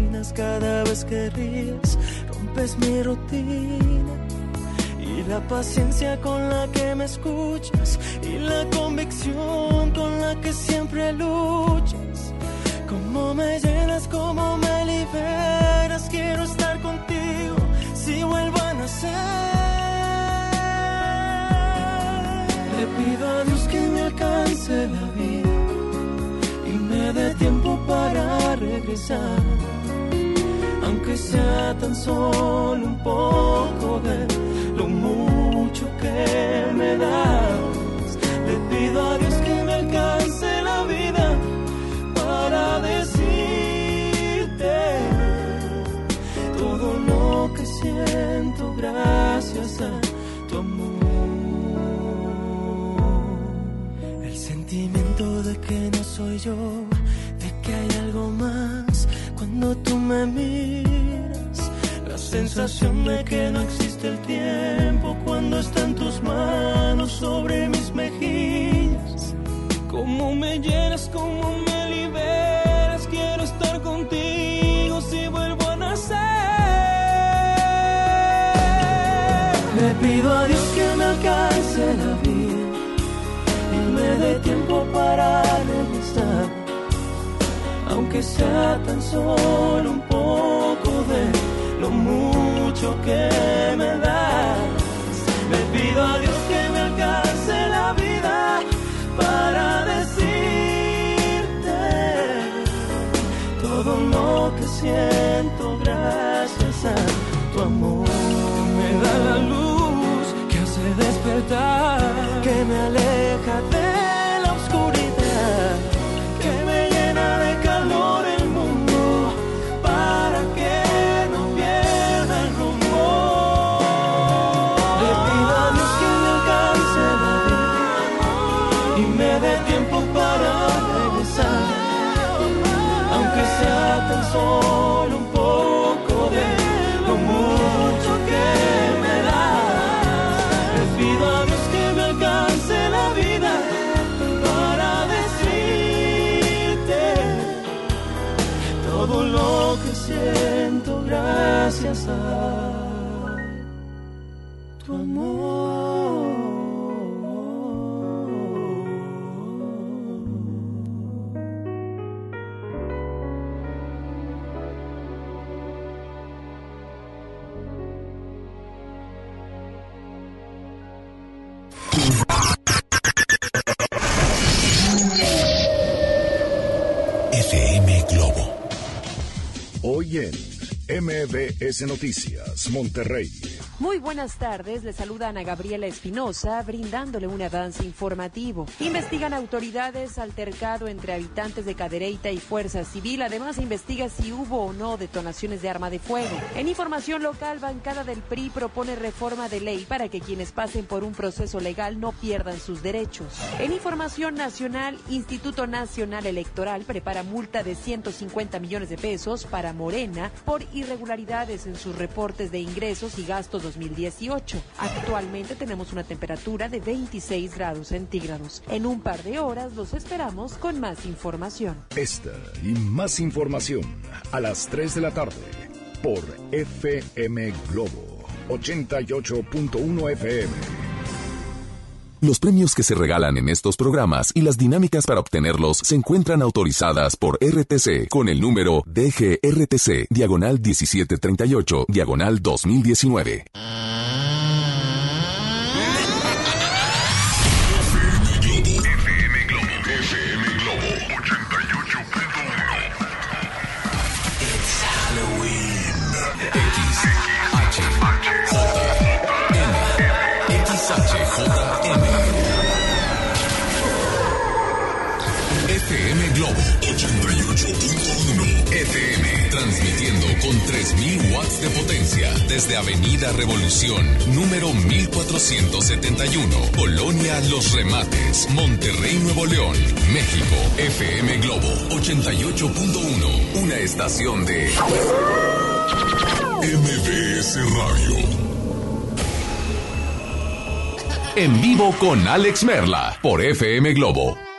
cada vez que ríes, rompes mi rutina. Y la paciencia con la que me escuchas, y la convicción con la que siempre luchas. Cómo me llenas, cómo me liberas, quiero estar contigo si vuelvo a nacer. Le pido a Dios que me alcance la vida y me dé tiempo para regresar. Aunque sea tan solo un poco de lo mucho que me das. Le pido a Dios que me alcance la vida para decirte todo lo que siento gracias a tu amor. El sentimiento de que no soy yo, de que hay algo más cuando tú me miras. Sensación de que no existe el tiempo cuando está en tus manos sobre mis mejillas. Cómo me llenas, cómo me liberas, quiero estar contigo si vuelvo a nacer. Le pido a Dios que me alcance la vida y me dé tiempo para regresar, aunque sea tan solo un poco de lo mucho que me das. Le pido a Dios que me alcance la vida para decirte todo lo que siento gracias a tu amor. Me da la luz que hace despertar, que me aleja de solo un poco de lo mucho que me das. Le pido a Dios que me alcance la vida para decirte todo lo que siento gracias a tu amor. MBS Noticias, Monterrey. Muy buenas tardes, le saluda Ana Gabriela Espinosa, brindándole un avance informativo. Investigan autoridades altercado entre habitantes de Cadereyta y Fuerza Civil. Además, investiga si hubo o no detonaciones de arma de fuego. En información local, bancada del PRI propone reforma de ley para que quienes pasen por un proceso legal no pierdan sus derechos. En información nacional, Instituto Nacional Electoral prepara multa de 150 millones de pesos para Morena por irregularidades en sus reportes de ingresos y gastos 2018. Actualmente tenemos una temperatura de 26 grados centígrados. En un par de horas los esperamos con más información. Esta y más información a las 3 de la tarde por FM Globo 88.1 FM. Los premios que se regalan en estos programas y las dinámicas para obtenerlos se encuentran autorizadas por RTC con el número DGRTC, diagonal 1738, diagonal 2019. Con 3000 watts de potencia desde Avenida Revolución, número 1471, Colonia Los Remates, Monterrey, Nuevo León, México. FM Globo 88.1, una estación de MBS Radio. En vivo con Alex Merla por FM Globo.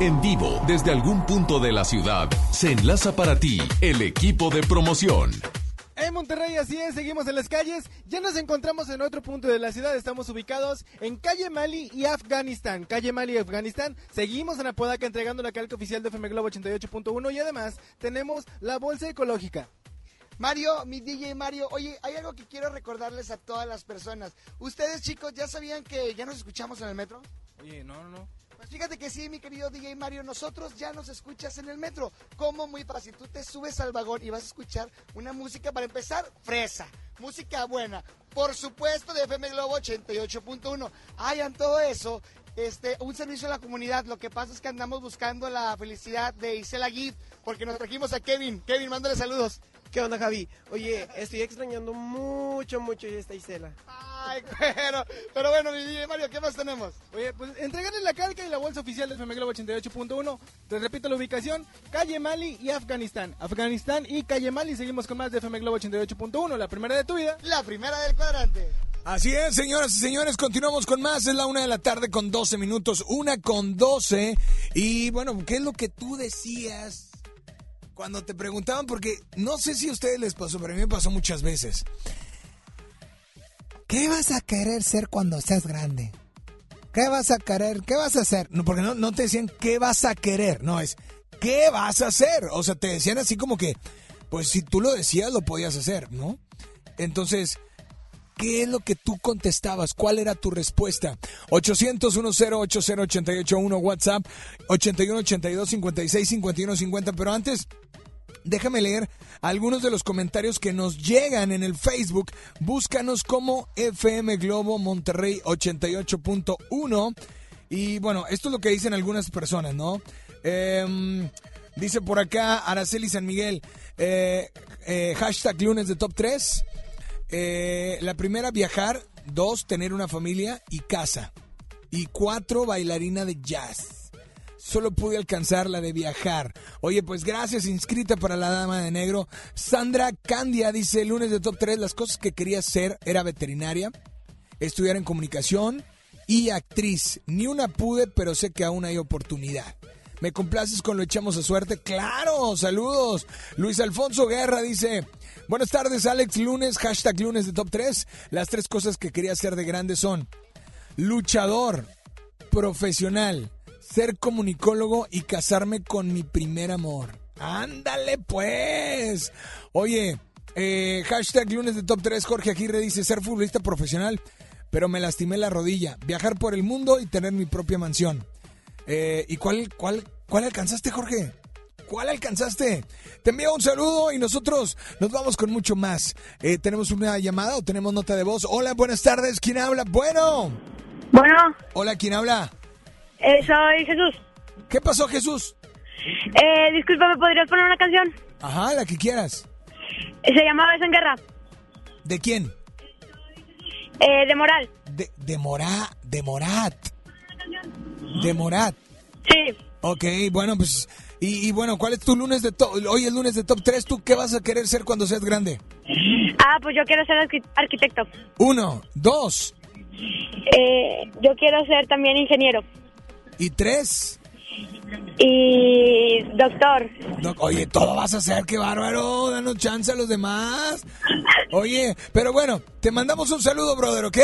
En vivo, desde algún punto de la ciudad, se enlaza para ti el equipo de promoción. En Monterrey, así es, seguimos en las calles. Ya nos encontramos en otro punto de la ciudad. Estamos ubicados en calle Mali y Afganistán. Calle Mali y Afganistán. Seguimos en Apodaca entregando la calca oficial de FM Globo 88.1 y además tenemos la bolsa ecológica. Mario, mi DJ Mario, oye, hay algo que quiero recordarles a todas las personas. Ustedes, chicos, ¿ya sabían que ya nos escuchamos en el metro? Oye, no, no, no. Fíjate que sí, mi querido DJ Mario, nosotros ya nos escuchas en el metro. ¿Cómo? Muy fácil. Tú te subes al vagón y vas a escuchar una música, para empezar, fresa. Música buena. Por supuesto, de FM Globo 88.1. Hayan todo eso. Este, un servicio a la comunidad. Lo que pasa es que andamos buscando la felicidad de Isela Gift, porque nos trajimos a Kevin. Kevin, mándale saludos. ¿Qué onda, Javi? Oye, estoy extrañando mucho, mucho esta Isela. Ay, pero, pero bueno, Mario, ¿qué más tenemos? Oye, pues entregarle la calca y la bolsa oficial de FM Globo 88.1. Te repito la ubicación, calle Mali y Afganistán. Afganistán y calle Mali. Seguimos con más de FM Globo 88.1, la primera de tu vida. La primera del cuadrante. Así es, señoras y señores, continuamos con más. Es la una de la tarde con 12 minutos, una con 12. Y bueno, ¿qué es lo que tú decías cuando te preguntaban? Porque no sé si a ustedes les pasó, pero a mí me pasó muchas veces. ¿Qué vas a querer ser cuando seas grande? ¿Qué vas a querer? ¿Qué vas a hacer? No, porque no, no te decían qué vas a querer, no, es qué vas a hacer. O sea, te decían así como que, pues si tú lo decías, lo podías hacer, ¿no? Entonces, ¿qué es lo que tú contestabas? ¿Cuál era tu respuesta? 800-1080-881 WhatsApp, 81-82-56-51-50. Pero antes, déjame leer algunos de los comentarios que nos llegan en el Facebook. Búscanos como FM Globo Monterrey 88.1. Y bueno, esto es lo que dicen algunas personas, ¿no? Em, dice por acá Araceli San Miguel, eh, eh, hashtag lunes de top 3. Eh, la primera, viajar. Dos, tener una familia y casa. Y cuatro, bailarina de jazz. Solo pude alcanzar la de viajar. Oye, pues gracias, inscrita para la Dama de Negro. Sandra Candia dice, lunes de top 3, las cosas que quería ser era veterinaria, estudiar en comunicación y actriz. Ni una pude, pero sé que aún hay oportunidad. ¿Me complaces con lo echamos a suerte? Claro, saludos. Luis Alfonso Guerra dice, buenas tardes Alex, lunes, hashtag lunes de top 3. Las tres cosas que quería hacer de grande son luchador, profesional, ser comunicólogo y casarme con mi primer amor. Ándale pues. Oye, eh, hashtag lunes de top 3, Jorge Aguirre dice, ser futbolista profesional, pero me lastimé la rodilla, viajar por el mundo y tener mi propia mansión. Eh, ¿Y cuál, cuál, cuál alcanzaste, Jorge? ¿Cuál alcanzaste? Te envío un saludo y nosotros nos vamos con mucho más. Eh, ¿Tenemos una llamada o tenemos nota de voz? Hola, buenas tardes. ¿Quién habla? Bueno. Bueno. Hola, ¿quién habla? Eh, soy Jesús. ¿Qué pasó, Jesús? Eh, disculpa, ¿me podrías poner una canción? Ajá, la que quieras. Se llama Beso en Guerra. ¿De quién? Eh, de Moral. De, de Morá, de Morat. De Morat. Sí. Ok, bueno, pues. Y, y bueno, ¿cuál es tu lunes de top? Hoy es lunes de top 3. ¿Tú qué vas a querer ser cuando seas grande? Ah, pues yo quiero ser arqui- arquitecto. Uno, dos Eh, yo quiero ser también ingeniero. Y tres. Y doctor. No, oye, todo vas a hacer, qué bárbaro. Danos chance a los demás. Oye, pero bueno, te mandamos un saludo, brother, ¿ok?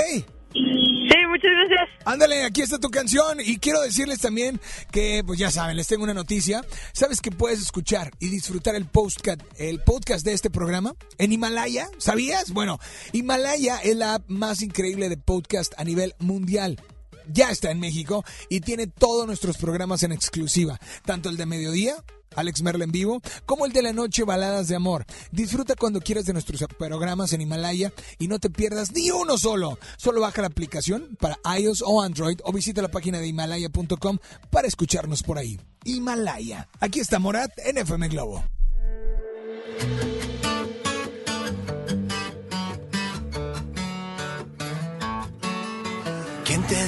Sí, muchas gracias. Ándale, aquí está tu canción y quiero decirles también que, pues ya saben, les tengo una noticia. ¿Sabes que puedes escuchar y disfrutar el podcast, el podcast de este programa en Himalaya? ¿Sabías? Bueno, Himalaya es la app más increíble de podcast a nivel mundial. Ya está en México y tiene todos nuestros programas en exclusiva, tanto el de mediodía, Alex Merla en vivo, como el de la noche, Baladas de Amor. Disfruta cuando quieras de nuestros programas en Himalaya y no te pierdas ni uno solo. Solo baja la aplicación para iOS o Android o visita la página de himalaya.com para escucharnos por ahí. Himalaya. Aquí está Morat en FM Globo.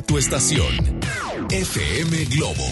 tu estación. FM Globo.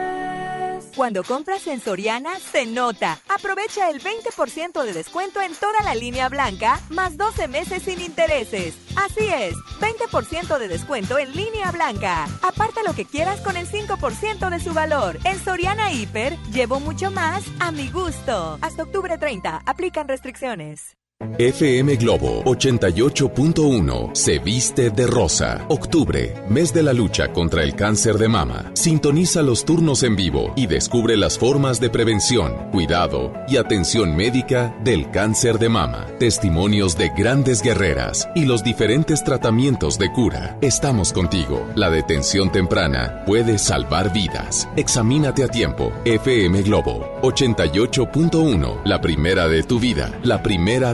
Cuando compras en Soriana, se nota. Aprovecha el 20% de descuento en toda la línea blanca, más 12 meses sin intereses. Así es, 20% de descuento en línea blanca. Aparta lo que quieras con el 5% de su valor. En Soriana Hiper, llevo mucho más a mi gusto. Hasta octubre 30, aplican restricciones. FM Globo 88.1 se viste de rosa. Octubre, mes de la lucha contra el cáncer de mama. Sintoniza los turnos en vivo y descubre las formas de prevención, cuidado y atención médica del cáncer de mama. Testimonios de grandes guerreras y los diferentes tratamientos de cura. Estamos contigo. La detención temprana puede salvar vidas. Examínate a tiempo. FM Globo 88.1, la primera de tu vida, la primera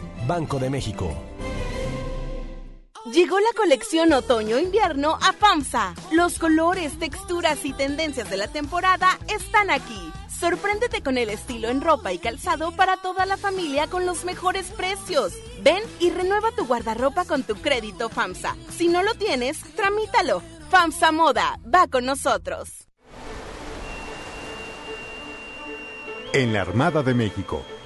Banco de México. Llegó la colección otoño-invierno a FAMSA. Los colores, texturas y tendencias de la temporada están aquí. Sorpréndete con el estilo en ropa y calzado para toda la familia con los mejores precios. Ven y renueva tu guardarropa con tu crédito FAMSA. Si no lo tienes, tramítalo. FAMSA Moda, va con nosotros. En la Armada de México,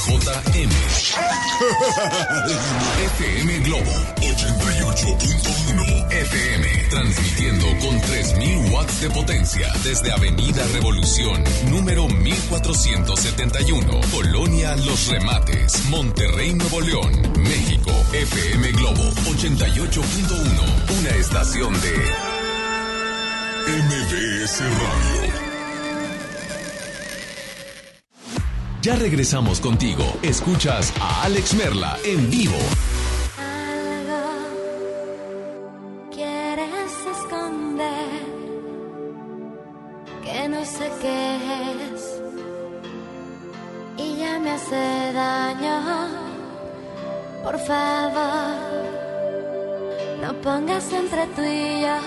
XHJM. FM Globo 88.1 FM. Transmitiendo con 3000 watts de potencia desde Avenida Revolución, número 1471, Colonia Los Remates, Monterrey, Nuevo León, México. FM Globo 88.1. Una estación de MBS Radio. Ya regresamos contigo. Escuchas a Alex Merla en vivo. Quieres esconder que no sé qué es y ya me hace daño. Por favor, no pongas entre tú y yo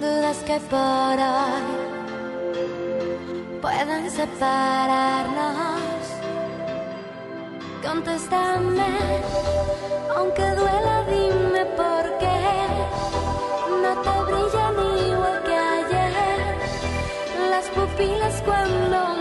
dudas que por hoy puedan separarnos. Contéstame, aunque duela, dime por qué no te brillan igual que ayer las pupilas cuando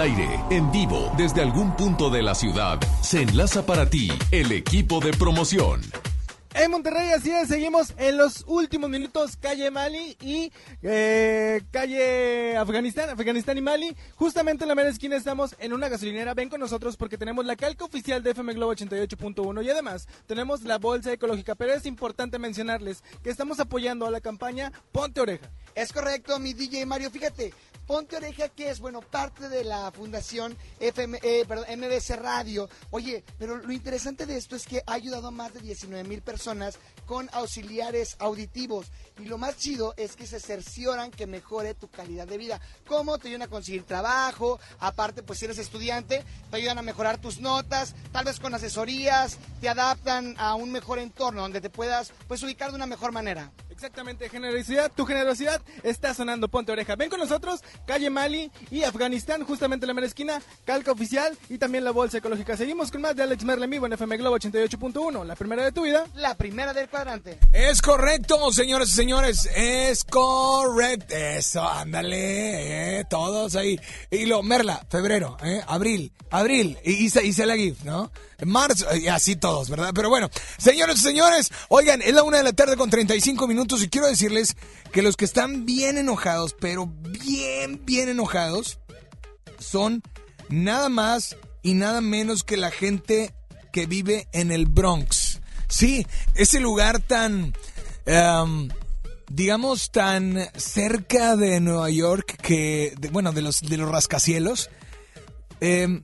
Al aire, en vivo, desde algún punto de la ciudad, se enlaza para ti el equipo de promoción. En Monterrey, así es, seguimos en los últimos minutos, calle Mali y eh, calle Afganistán, Afganistán y Mali. Justamente en la mera esquina estamos en una gasolinera. Ven con nosotros porque tenemos la calca oficial de FM Globo 88.1 y además tenemos la bolsa ecológica. Pero es importante mencionarles que estamos apoyando a la campaña Ponte Oreja. Es correcto, mi DJ Mario. Fíjate, Ponte Oreja, que es, bueno, parte de la fundación FM, eh, perdón, MBC Radio. Oye, pero lo interesante de esto es que ha ayudado a más de 19 mil personas con auxiliares auditivos. Y lo más chido es que se cercioran que mejore tu calidad de vida. ¿Cómo? Te ayudan a conseguir trabajo, aparte, pues si eres estudiante, te ayudan a mejorar tus notas, tal vez con asesorías, te adaptan a un mejor entorno donde te puedas, pues, ubicar de una mejor manera. Exactamente, generosidad, tu generosidad está sonando, ponte oreja. Ven con nosotros, calle Mali y Afganistán, justamente en la mera esquina, calca oficial y también la bolsa ecológica. Seguimos con más de Alex Merle en vivo en FM Globo 88.1, la primera de tu vida. La primera del cuadrante. Es correcto, señoras y señores. Es correcto. Eso, ándale. eh, todos ahí. Y lo, Merla, febrero, eh, abril, abril. Y hice, hice la GIF, ¿no? Marzo, y así todos, ¿verdad? Pero bueno, señores y señores, oigan, es la una de la tarde con 35 minutos y quiero decirles que los que están bien enojados, pero bien, bien enojados, son nada más y nada menos que la gente que vive en el Bronx. Sí, ese lugar tan, em, digamos, tan cerca de Nueva York que, de- bueno, de los, de los rascacielos. Em,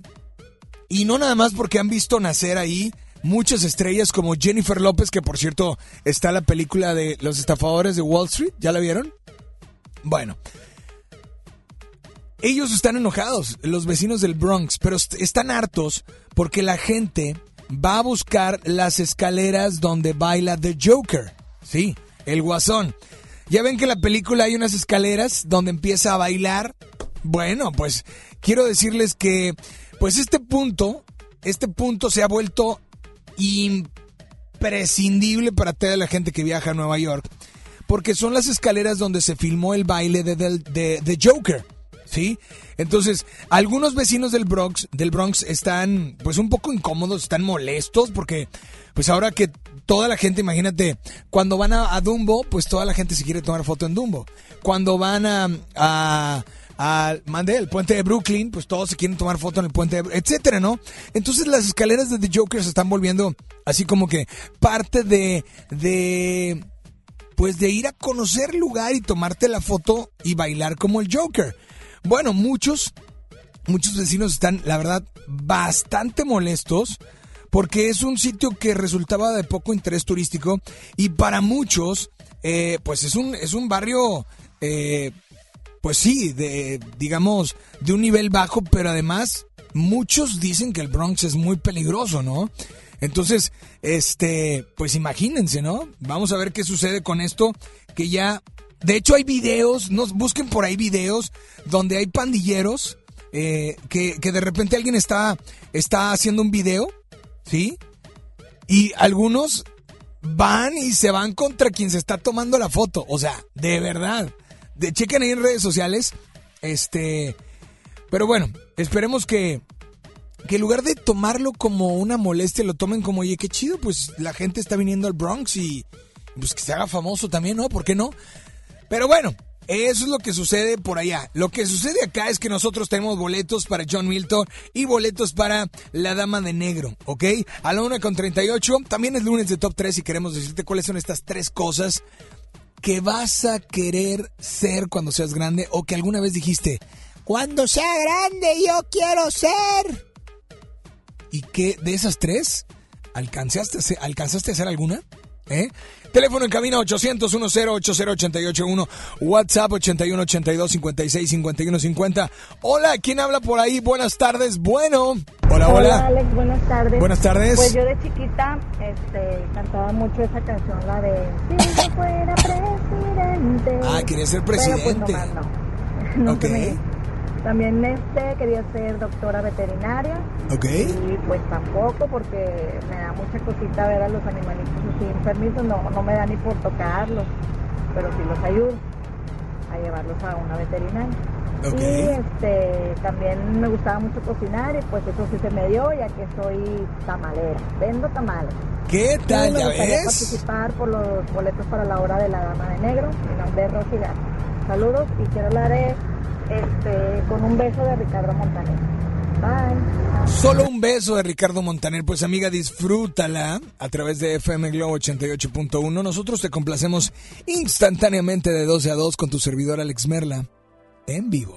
y no nada más porque han visto nacer ahí muchas estrellas como Jennifer López, que por cierto está la película de Los estafadores de Wall Street. ¿Ya la vieron? Bueno. Ellos están enojados, los vecinos del Bronx, pero est- están hartos porque la gente va a buscar las escaleras donde baila The Joker. Sí, el guasón. Ya ven que en la película hay unas escaleras donde empieza a bailar. Bueno, pues quiero decirles que pues este punto, este punto se ha vuelto imprescindible para toda la gente que viaja a Nueva York, porque son las escaleras donde se filmó el baile de, de, de Joker, ¿sí? Entonces, algunos vecinos del Bronx, del Bronx están pues un poco incómodos, están molestos, porque pues ahora que toda la gente, imagínate, cuando van a, Dumbo, pues toda la gente se quiere tomar foto en Dumbo. Cuando van a al mandé el puente de Brooklyn, pues todos se quieren tomar foto en el puente, de, etcétera, ¿no? Entonces las escaleras de The Joker se están volviendo así como que parte de, de, pues de ir a conocer lugar y tomarte la foto y bailar como el Joker. Bueno, muchos, muchos vecinos están, la verdad, bastante molestos porque es un sitio que resultaba de poco interés turístico y para muchos, eh, pues es un, es un barrio, eh, pues sí, de, digamos, de un nivel bajo, pero además muchos dicen que el Bronx es muy peligroso, ¿no? Entonces, este, pues imagínense, ¿no? Vamos a ver qué sucede con esto, que ya, de hecho hay videos, nos busquen por ahí videos donde hay pandilleros, eh, que, que de repente alguien está, está haciendo un video, ¿sí? Y algunos van y se van contra quien se está tomando la foto, o sea, de verdad. Chequen ahí en redes sociales, este, pero bueno, esperemos que, que en lugar de tomarlo como una molestia, lo tomen como, oye, qué chido, pues la gente está viniendo al Bronx y pues que se haga famoso también, ¿no? ¿Por qué no? Pero bueno, eso es lo que sucede por allá. Lo que sucede acá es que nosotros tenemos boletos para John Milton y boletos para La Dama de Negro, ¿ok? A la una con 38. También es lunes de Top 3 y queremos decirte cuáles son estas tres cosas que vas a querer ser cuando seas grande o que alguna vez dijiste, cuando sea grande yo quiero ser. ¿Y qué de esas tres alcanzaste alcanzaste a hacer alguna? ¿Eh? Teléfono en cabina 800 10 80881 WhatsApp 81 82 56 51 50. Hola, ¿quién habla por ahí? Buenas tardes. Bueno. Hola, hola. Alex, buenas tardes. Buenas tardes. Pues yo de chiquita este, cantaba mucho esa canción, la de Si yo fuera presidente. Ah, quería ser Pero, pues, presidente. nomás no. No Ok. También este, quería ser doctora veterinaria. Ok. Y pues tampoco, porque me da mucha cosita ver a los animalitos así enfermizos. No, no me da ni por tocarlos, pero sí los ayudo a llevarlos a una veterinaria. Y este, también me gustaba mucho cocinar y pues eso sí se me dio ya que soy tamalera. Vendo tamales. ¿Qué Y tal? me ¿Ya ves? participar por los boletos para la hora de la dama de negro. Mi nombre es Rosy. Saludos y quiero hablar eh, este, con un beso de Ricardo Montaner. Bye. Solo un beso de Ricardo Montaner. Pues amiga, disfrútala a través de FM Globo 88.1. Nosotros te complacemos instantáneamente de 12 a 2 con tu servidor Alex Merla en vivo.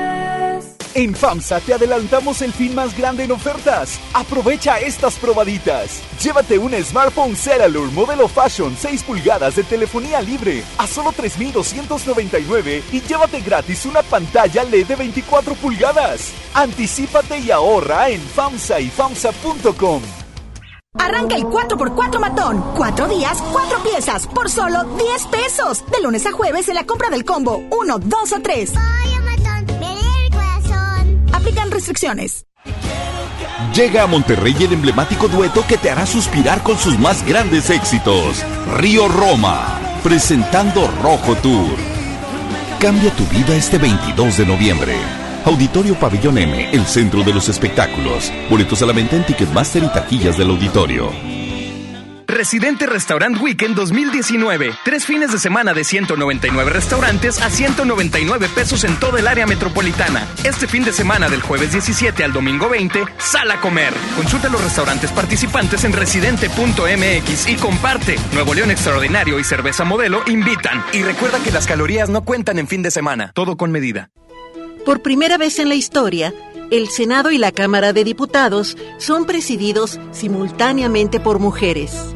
En FAMSA te adelantamos el fin más grande en ofertas. Aprovecha estas probaditas. Llévate un smartphone Ceralur modelo Fashion 6 pulgadas de telefonía libre a solo 3,299 y llévate gratis una pantalla LED de 24 pulgadas. Anticípate y ahorra en FAMSA y FAMSA.com. Arranca el 4x4 matón. Cuatro días, cuatro piezas, por solo 10 pesos. De lunes a jueves en la compra del combo 1, 2 o 3. Aplican restricciones. Llega a Monterrey el emblemático dueto que te hará suspirar con sus más grandes éxitos. Río Roma, presentando Rojo Tour. Cambia tu vida este 22 de noviembre. Auditorio Pabellón M, el centro de los espectáculos. Boletos a la venta en Ticketmaster y taquillas del auditorio. Residente Restaurant Weekend 2019. Tres fines de semana de 199 restaurantes a 199 pesos en toda el área metropolitana. Este fin de semana del jueves 17 al domingo 20, sal a comer. Consulta los restaurantes participantes en residente.mx y comparte. Nuevo León Extraordinario y Cerveza Modelo invitan. Y recuerda que las calorías no cuentan en fin de semana. Todo con medida. Por primera vez en la historia, el Senado y la Cámara de Diputados son presididos simultáneamente por mujeres.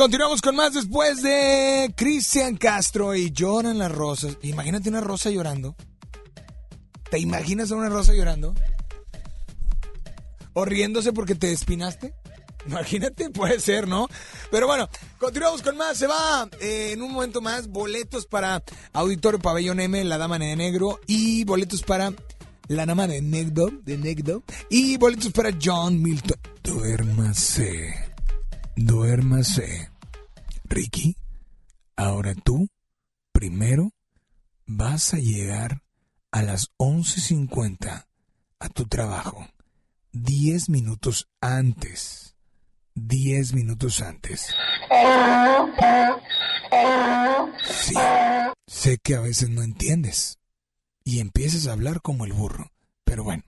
Continuamos con más después de Cristian Castro y lloran las rosas. Imagínate una rosa llorando. ¿Te imaginas a una rosa llorando? ¿O riéndose porque te espinaste? Imagínate, puede ser, ¿no? Pero bueno, continuamos con más. Se va eh, en un momento más boletos para Auditorio Pabellón M, La Dama de Negro, y boletos para La Dama de Negro, de y boletos para John Milton. Duérmase, duérmase. Ricky, ahora tú, primero, vas a llegar a las 11.50 a tu trabajo. 10 minutos antes. 10 minutos antes. Sí, sé que a veces no entiendes y empiezas a hablar como el burro, pero bueno.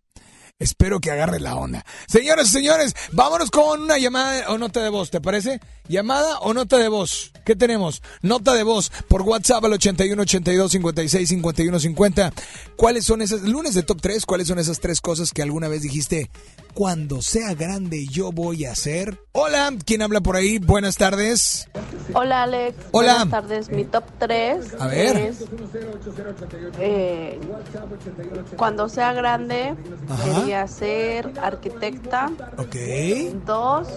Espero que agarre la onda. Señoras y señores, vámonos con una llamada o nota de voz, ¿te parece? ¿Llamada o nota de voz? ¿Qué tenemos? Nota de voz por WhatsApp al 81 82 56 51 50. ¿Cuáles son esas, lunes de top 3, cuáles son esas tres cosas que alguna vez dijiste, cuando sea grande yo voy a hacer? Hola, ¿quién habla por ahí? Buenas tardes. Hola Alex. Hola. Buenas tardes. Mi top 3 A ver. es eh, cuando sea grande Ajá. quería ser arquitecta. Ok, Dos,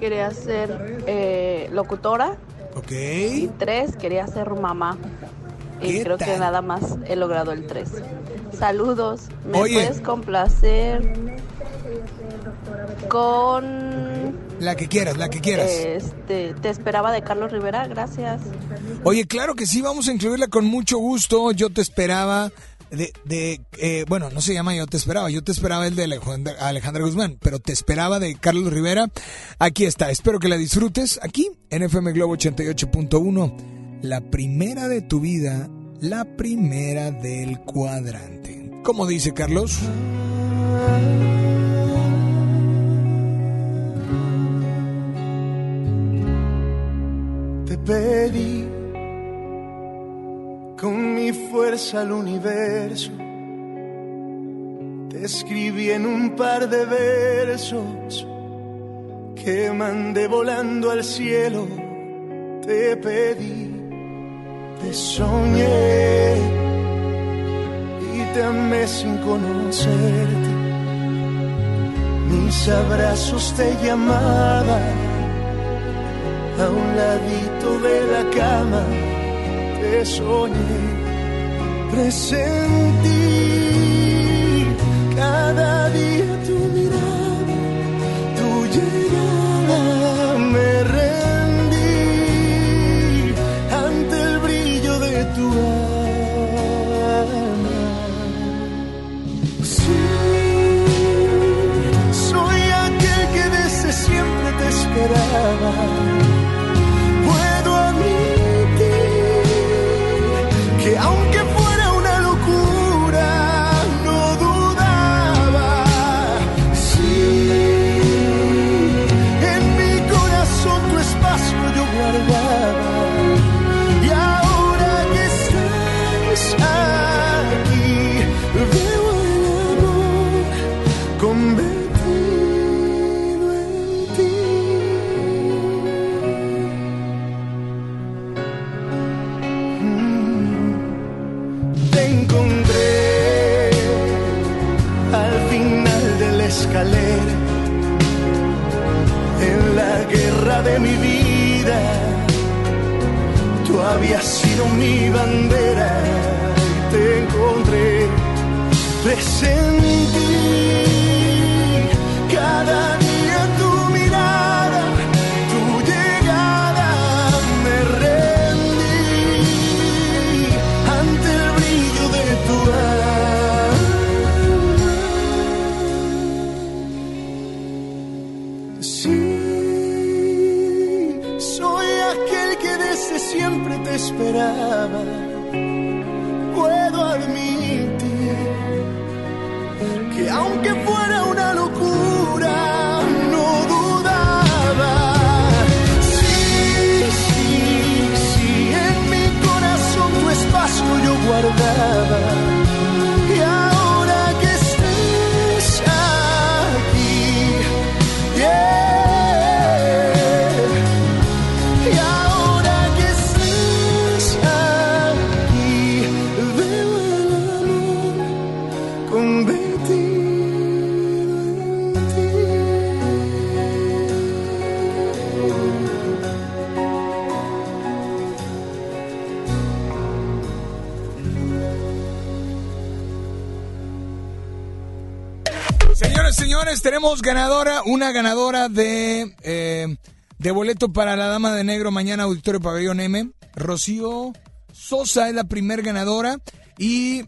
quería ser eh, locutora. ok. Y tres, quería ser mamá. Y ¿Qué creo que nada más he logrado el 3. Saludos. ¿Me Oye. puedes complacer con La que quieras, la que quieras. este te esperaba de Carlos Rivera? Gracias. Oye, claro que sí, vamos a incluirla con mucho gusto. Yo te esperaba de, de eh, bueno, no se llama Yo te esperaba, yo te esperaba el de Alejandra, Alejandra Guzmán, pero te esperaba de Carlos Rivera. Aquí está, espero que la disfrutes aquí en FM Globo 88.1. La primera de tu vida, la primera del cuadrante. ¿Cómo dice Carlos? Pedí con mi fuerza al universo. Te escribí en un par de versos que mandé volando al cielo. Te pedí, te soñé y te amé sin conocerte. Mis abrazos te llamaban a un ladito de la cama te soñé, presentí cada día tu mirada, tu llegada, me rendí ante el brillo de tu alma. Sí, soy aquel que desde siempre te esperaba mi bandera y te encontré, presentí señores, tenemos ganadora, una ganadora de, eh, de boleto para la Dama de Negro mañana Auditorio Pabellón M. Rocío Sosa es la primer ganadora y,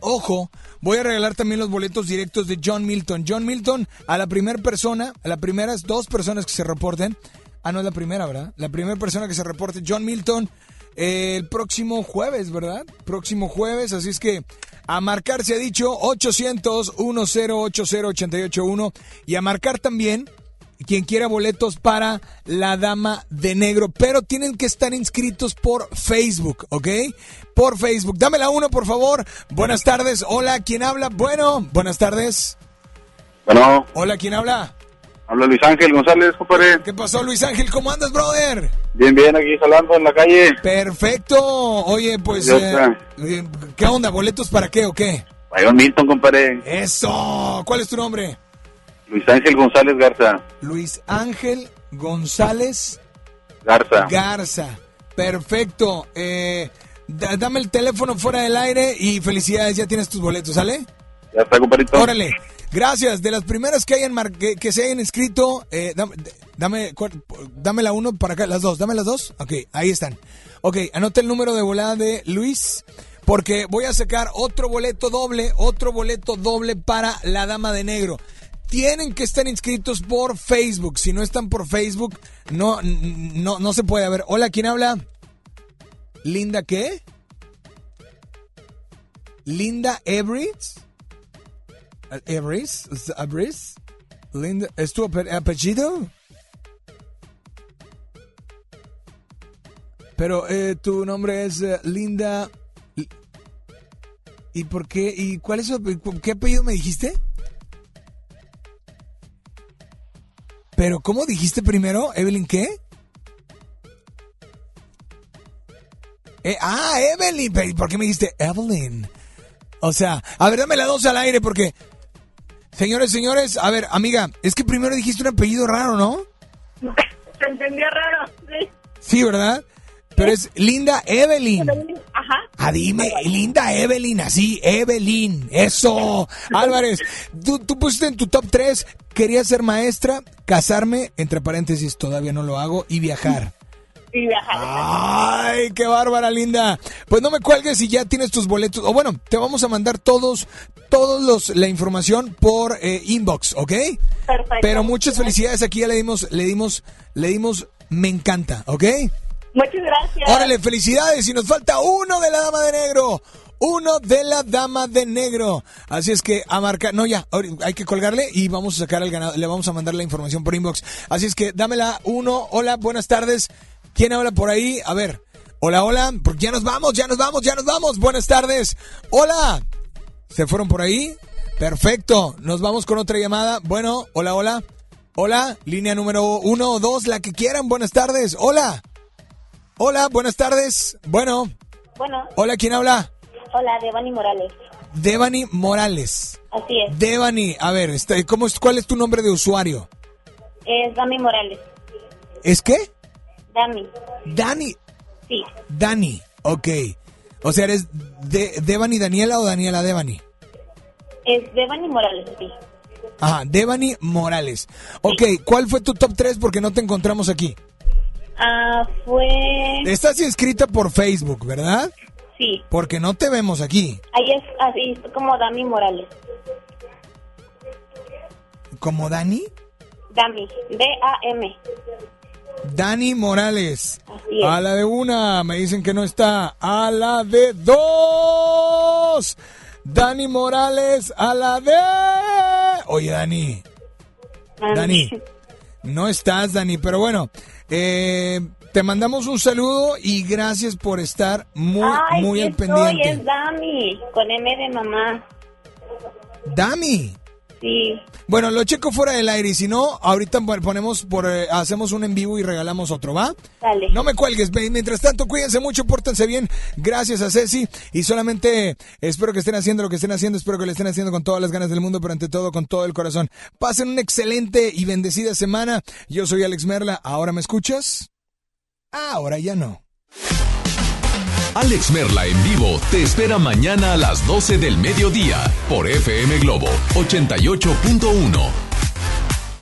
ojo, voy a regalar también los boletos directos de John Milton. John Milton, a la primera persona, a las primeras dos personas que se reporten, ah, no es la primera, ¿verdad? La primera persona que se reporte, John Milton, el próximo jueves, ¿verdad? Próximo jueves, así es que a marcar se ha dicho 800-1080-881 y a marcar también quien quiera boletos para la Dama de Negro, pero tienen que estar inscritos por Facebook, ¿ok? Por Facebook. Dame la uno, por favor. Buenas tardes. Hola, ¿quién habla? Bueno, buenas tardes. Bueno. Hola, ¿quién habla? Habla Luis Ángel González, compadre. ¿Qué pasó, Luis Ángel? ¿Cómo andas, brother? Bien, bien, aquí jalando en la calle. Perfecto. Oye, pues, eh, eh, ¿qué onda? ¿Boletos para qué o qué? Bayón Milton, compadre. Eso. ¿Cuál es tu nombre? Luis Ángel González Garza. Luis Ángel González Garza. Garza. Perfecto. Eh, da- dame el teléfono fuera del aire y felicidades, ya tienes tus boletos, ¿sale? ya está, compadrito. Órale. Gracias. De las primeras que hayan que, se hayan inscrito, eh, dame, dame, dame la uno para acá, las dos. Dame las dos. Ok, ahí están. Ok, anota el número de volada de Luis. Porque voy a sacar otro boleto doble, otro boleto doble para la Dama de Negro. Tienen que estar inscritos por Facebook. Si no están por Facebook, no, no, no se puede. A ver, hola, ¿quién habla? ¿Linda qué? ¿Linda Everett? ¿Everett? ¿Everett? Linda, ¿Es tu ape- apellido? Pero eh, tu nombre es eh, Linda. ¿Y por qué? ¿Y cuál es ¿Qué apellido me dijiste? Pero ¿cómo dijiste primero? ¿Evelyn qué? Eh, ah, Evelyn. ¿Por qué me dijiste Evelyn? O sea, a ver, dame la dos al aire porque... Señores, señores, a ver, amiga, es que primero dijiste un apellido raro, ¿no? Se entendió raro, sí. Sí, ¿verdad? Pero es Linda Evelyn. Ajá. Ah, dime, Linda Evelyn, así, Evelyn, eso. Álvarez, tú, tú pusiste en tu top 3, quería ser maestra, casarme, entre paréntesis, todavía no lo hago, y viajar. Y viajar. Ay, qué bárbara, linda. Pues no me cuelgues y ya tienes tus boletos. O bueno, te vamos a mandar todos, todos los, la información por eh, inbox, ¿ok? Perfecto. Pero muchas felicidades, aquí ya le dimos, le dimos, le dimos, me encanta, ¿ok? Muchas gracias. Órale, felicidades. Y nos falta uno de la dama de negro. Uno de la dama de negro. Así es que a marcar. No, ya, hay que colgarle y vamos a sacar al ganador. Le vamos a mandar la información por inbox. Así es que dámela uno. Hola, buenas tardes. ¿Quién habla por ahí? A ver. Hola, hola. Porque ya nos vamos, ya nos vamos, ya nos vamos. Buenas tardes. Hola. ¿Se fueron por ahí? Perfecto. Nos vamos con otra llamada. Bueno, hola, hola. Hola, línea número uno o dos, la que quieran. Buenas tardes. Hola. Hola, buenas tardes. Bueno, Bueno, hola, ¿quién habla? hola, Devani Morales. Devani Morales. Así es. Devani, a ver, este, ¿cómo es, ¿cuál es tu nombre de usuario? Es Dami Morales. ¿Es qué? Dami. Dani. Sí. Dani, ok. O sea, ¿eres de, Devani Daniela o Daniela Devani? Es Devani Morales, sí. Ajá, Devani Morales. Ok, ¿cuál fue tu top 3 porque no te encontramos aquí? Ah, fue... Estás inscrita por Facebook, ¿verdad? Sí. Porque no te vemos aquí. Ahí es así, como Dami Morales. ¿Como Dani? Dami. D-A-M. Dani Morales. Así es. A la de una, me dicen que no está. A la de dos. Dani Morales, a la de... Oye, Dani. Dani. No estás, Dani, pero bueno. eh, te mandamos un saludo y gracias por estar muy, Ay, muy al pendiente. es Dami, con M de mamá. Dami. Sí. Bueno, lo checo fuera del aire y si no, ahorita ponemos por, eh, hacemos un en vivo y regalamos otro, ¿va? Dale. No me cuelgues, mientras tanto cuídense mucho, pórtense bien, gracias a Ceci y solamente espero que estén haciendo lo que estén haciendo, espero que lo estén haciendo con todas las ganas del mundo, pero ante todo con todo el corazón. Pasen una excelente y bendecida semana, yo soy Alex Merla, ¿ahora me escuchas? Ahora ya no. Alex Merla en vivo te espera mañana a las 12 del mediodía por FM Globo 88.1.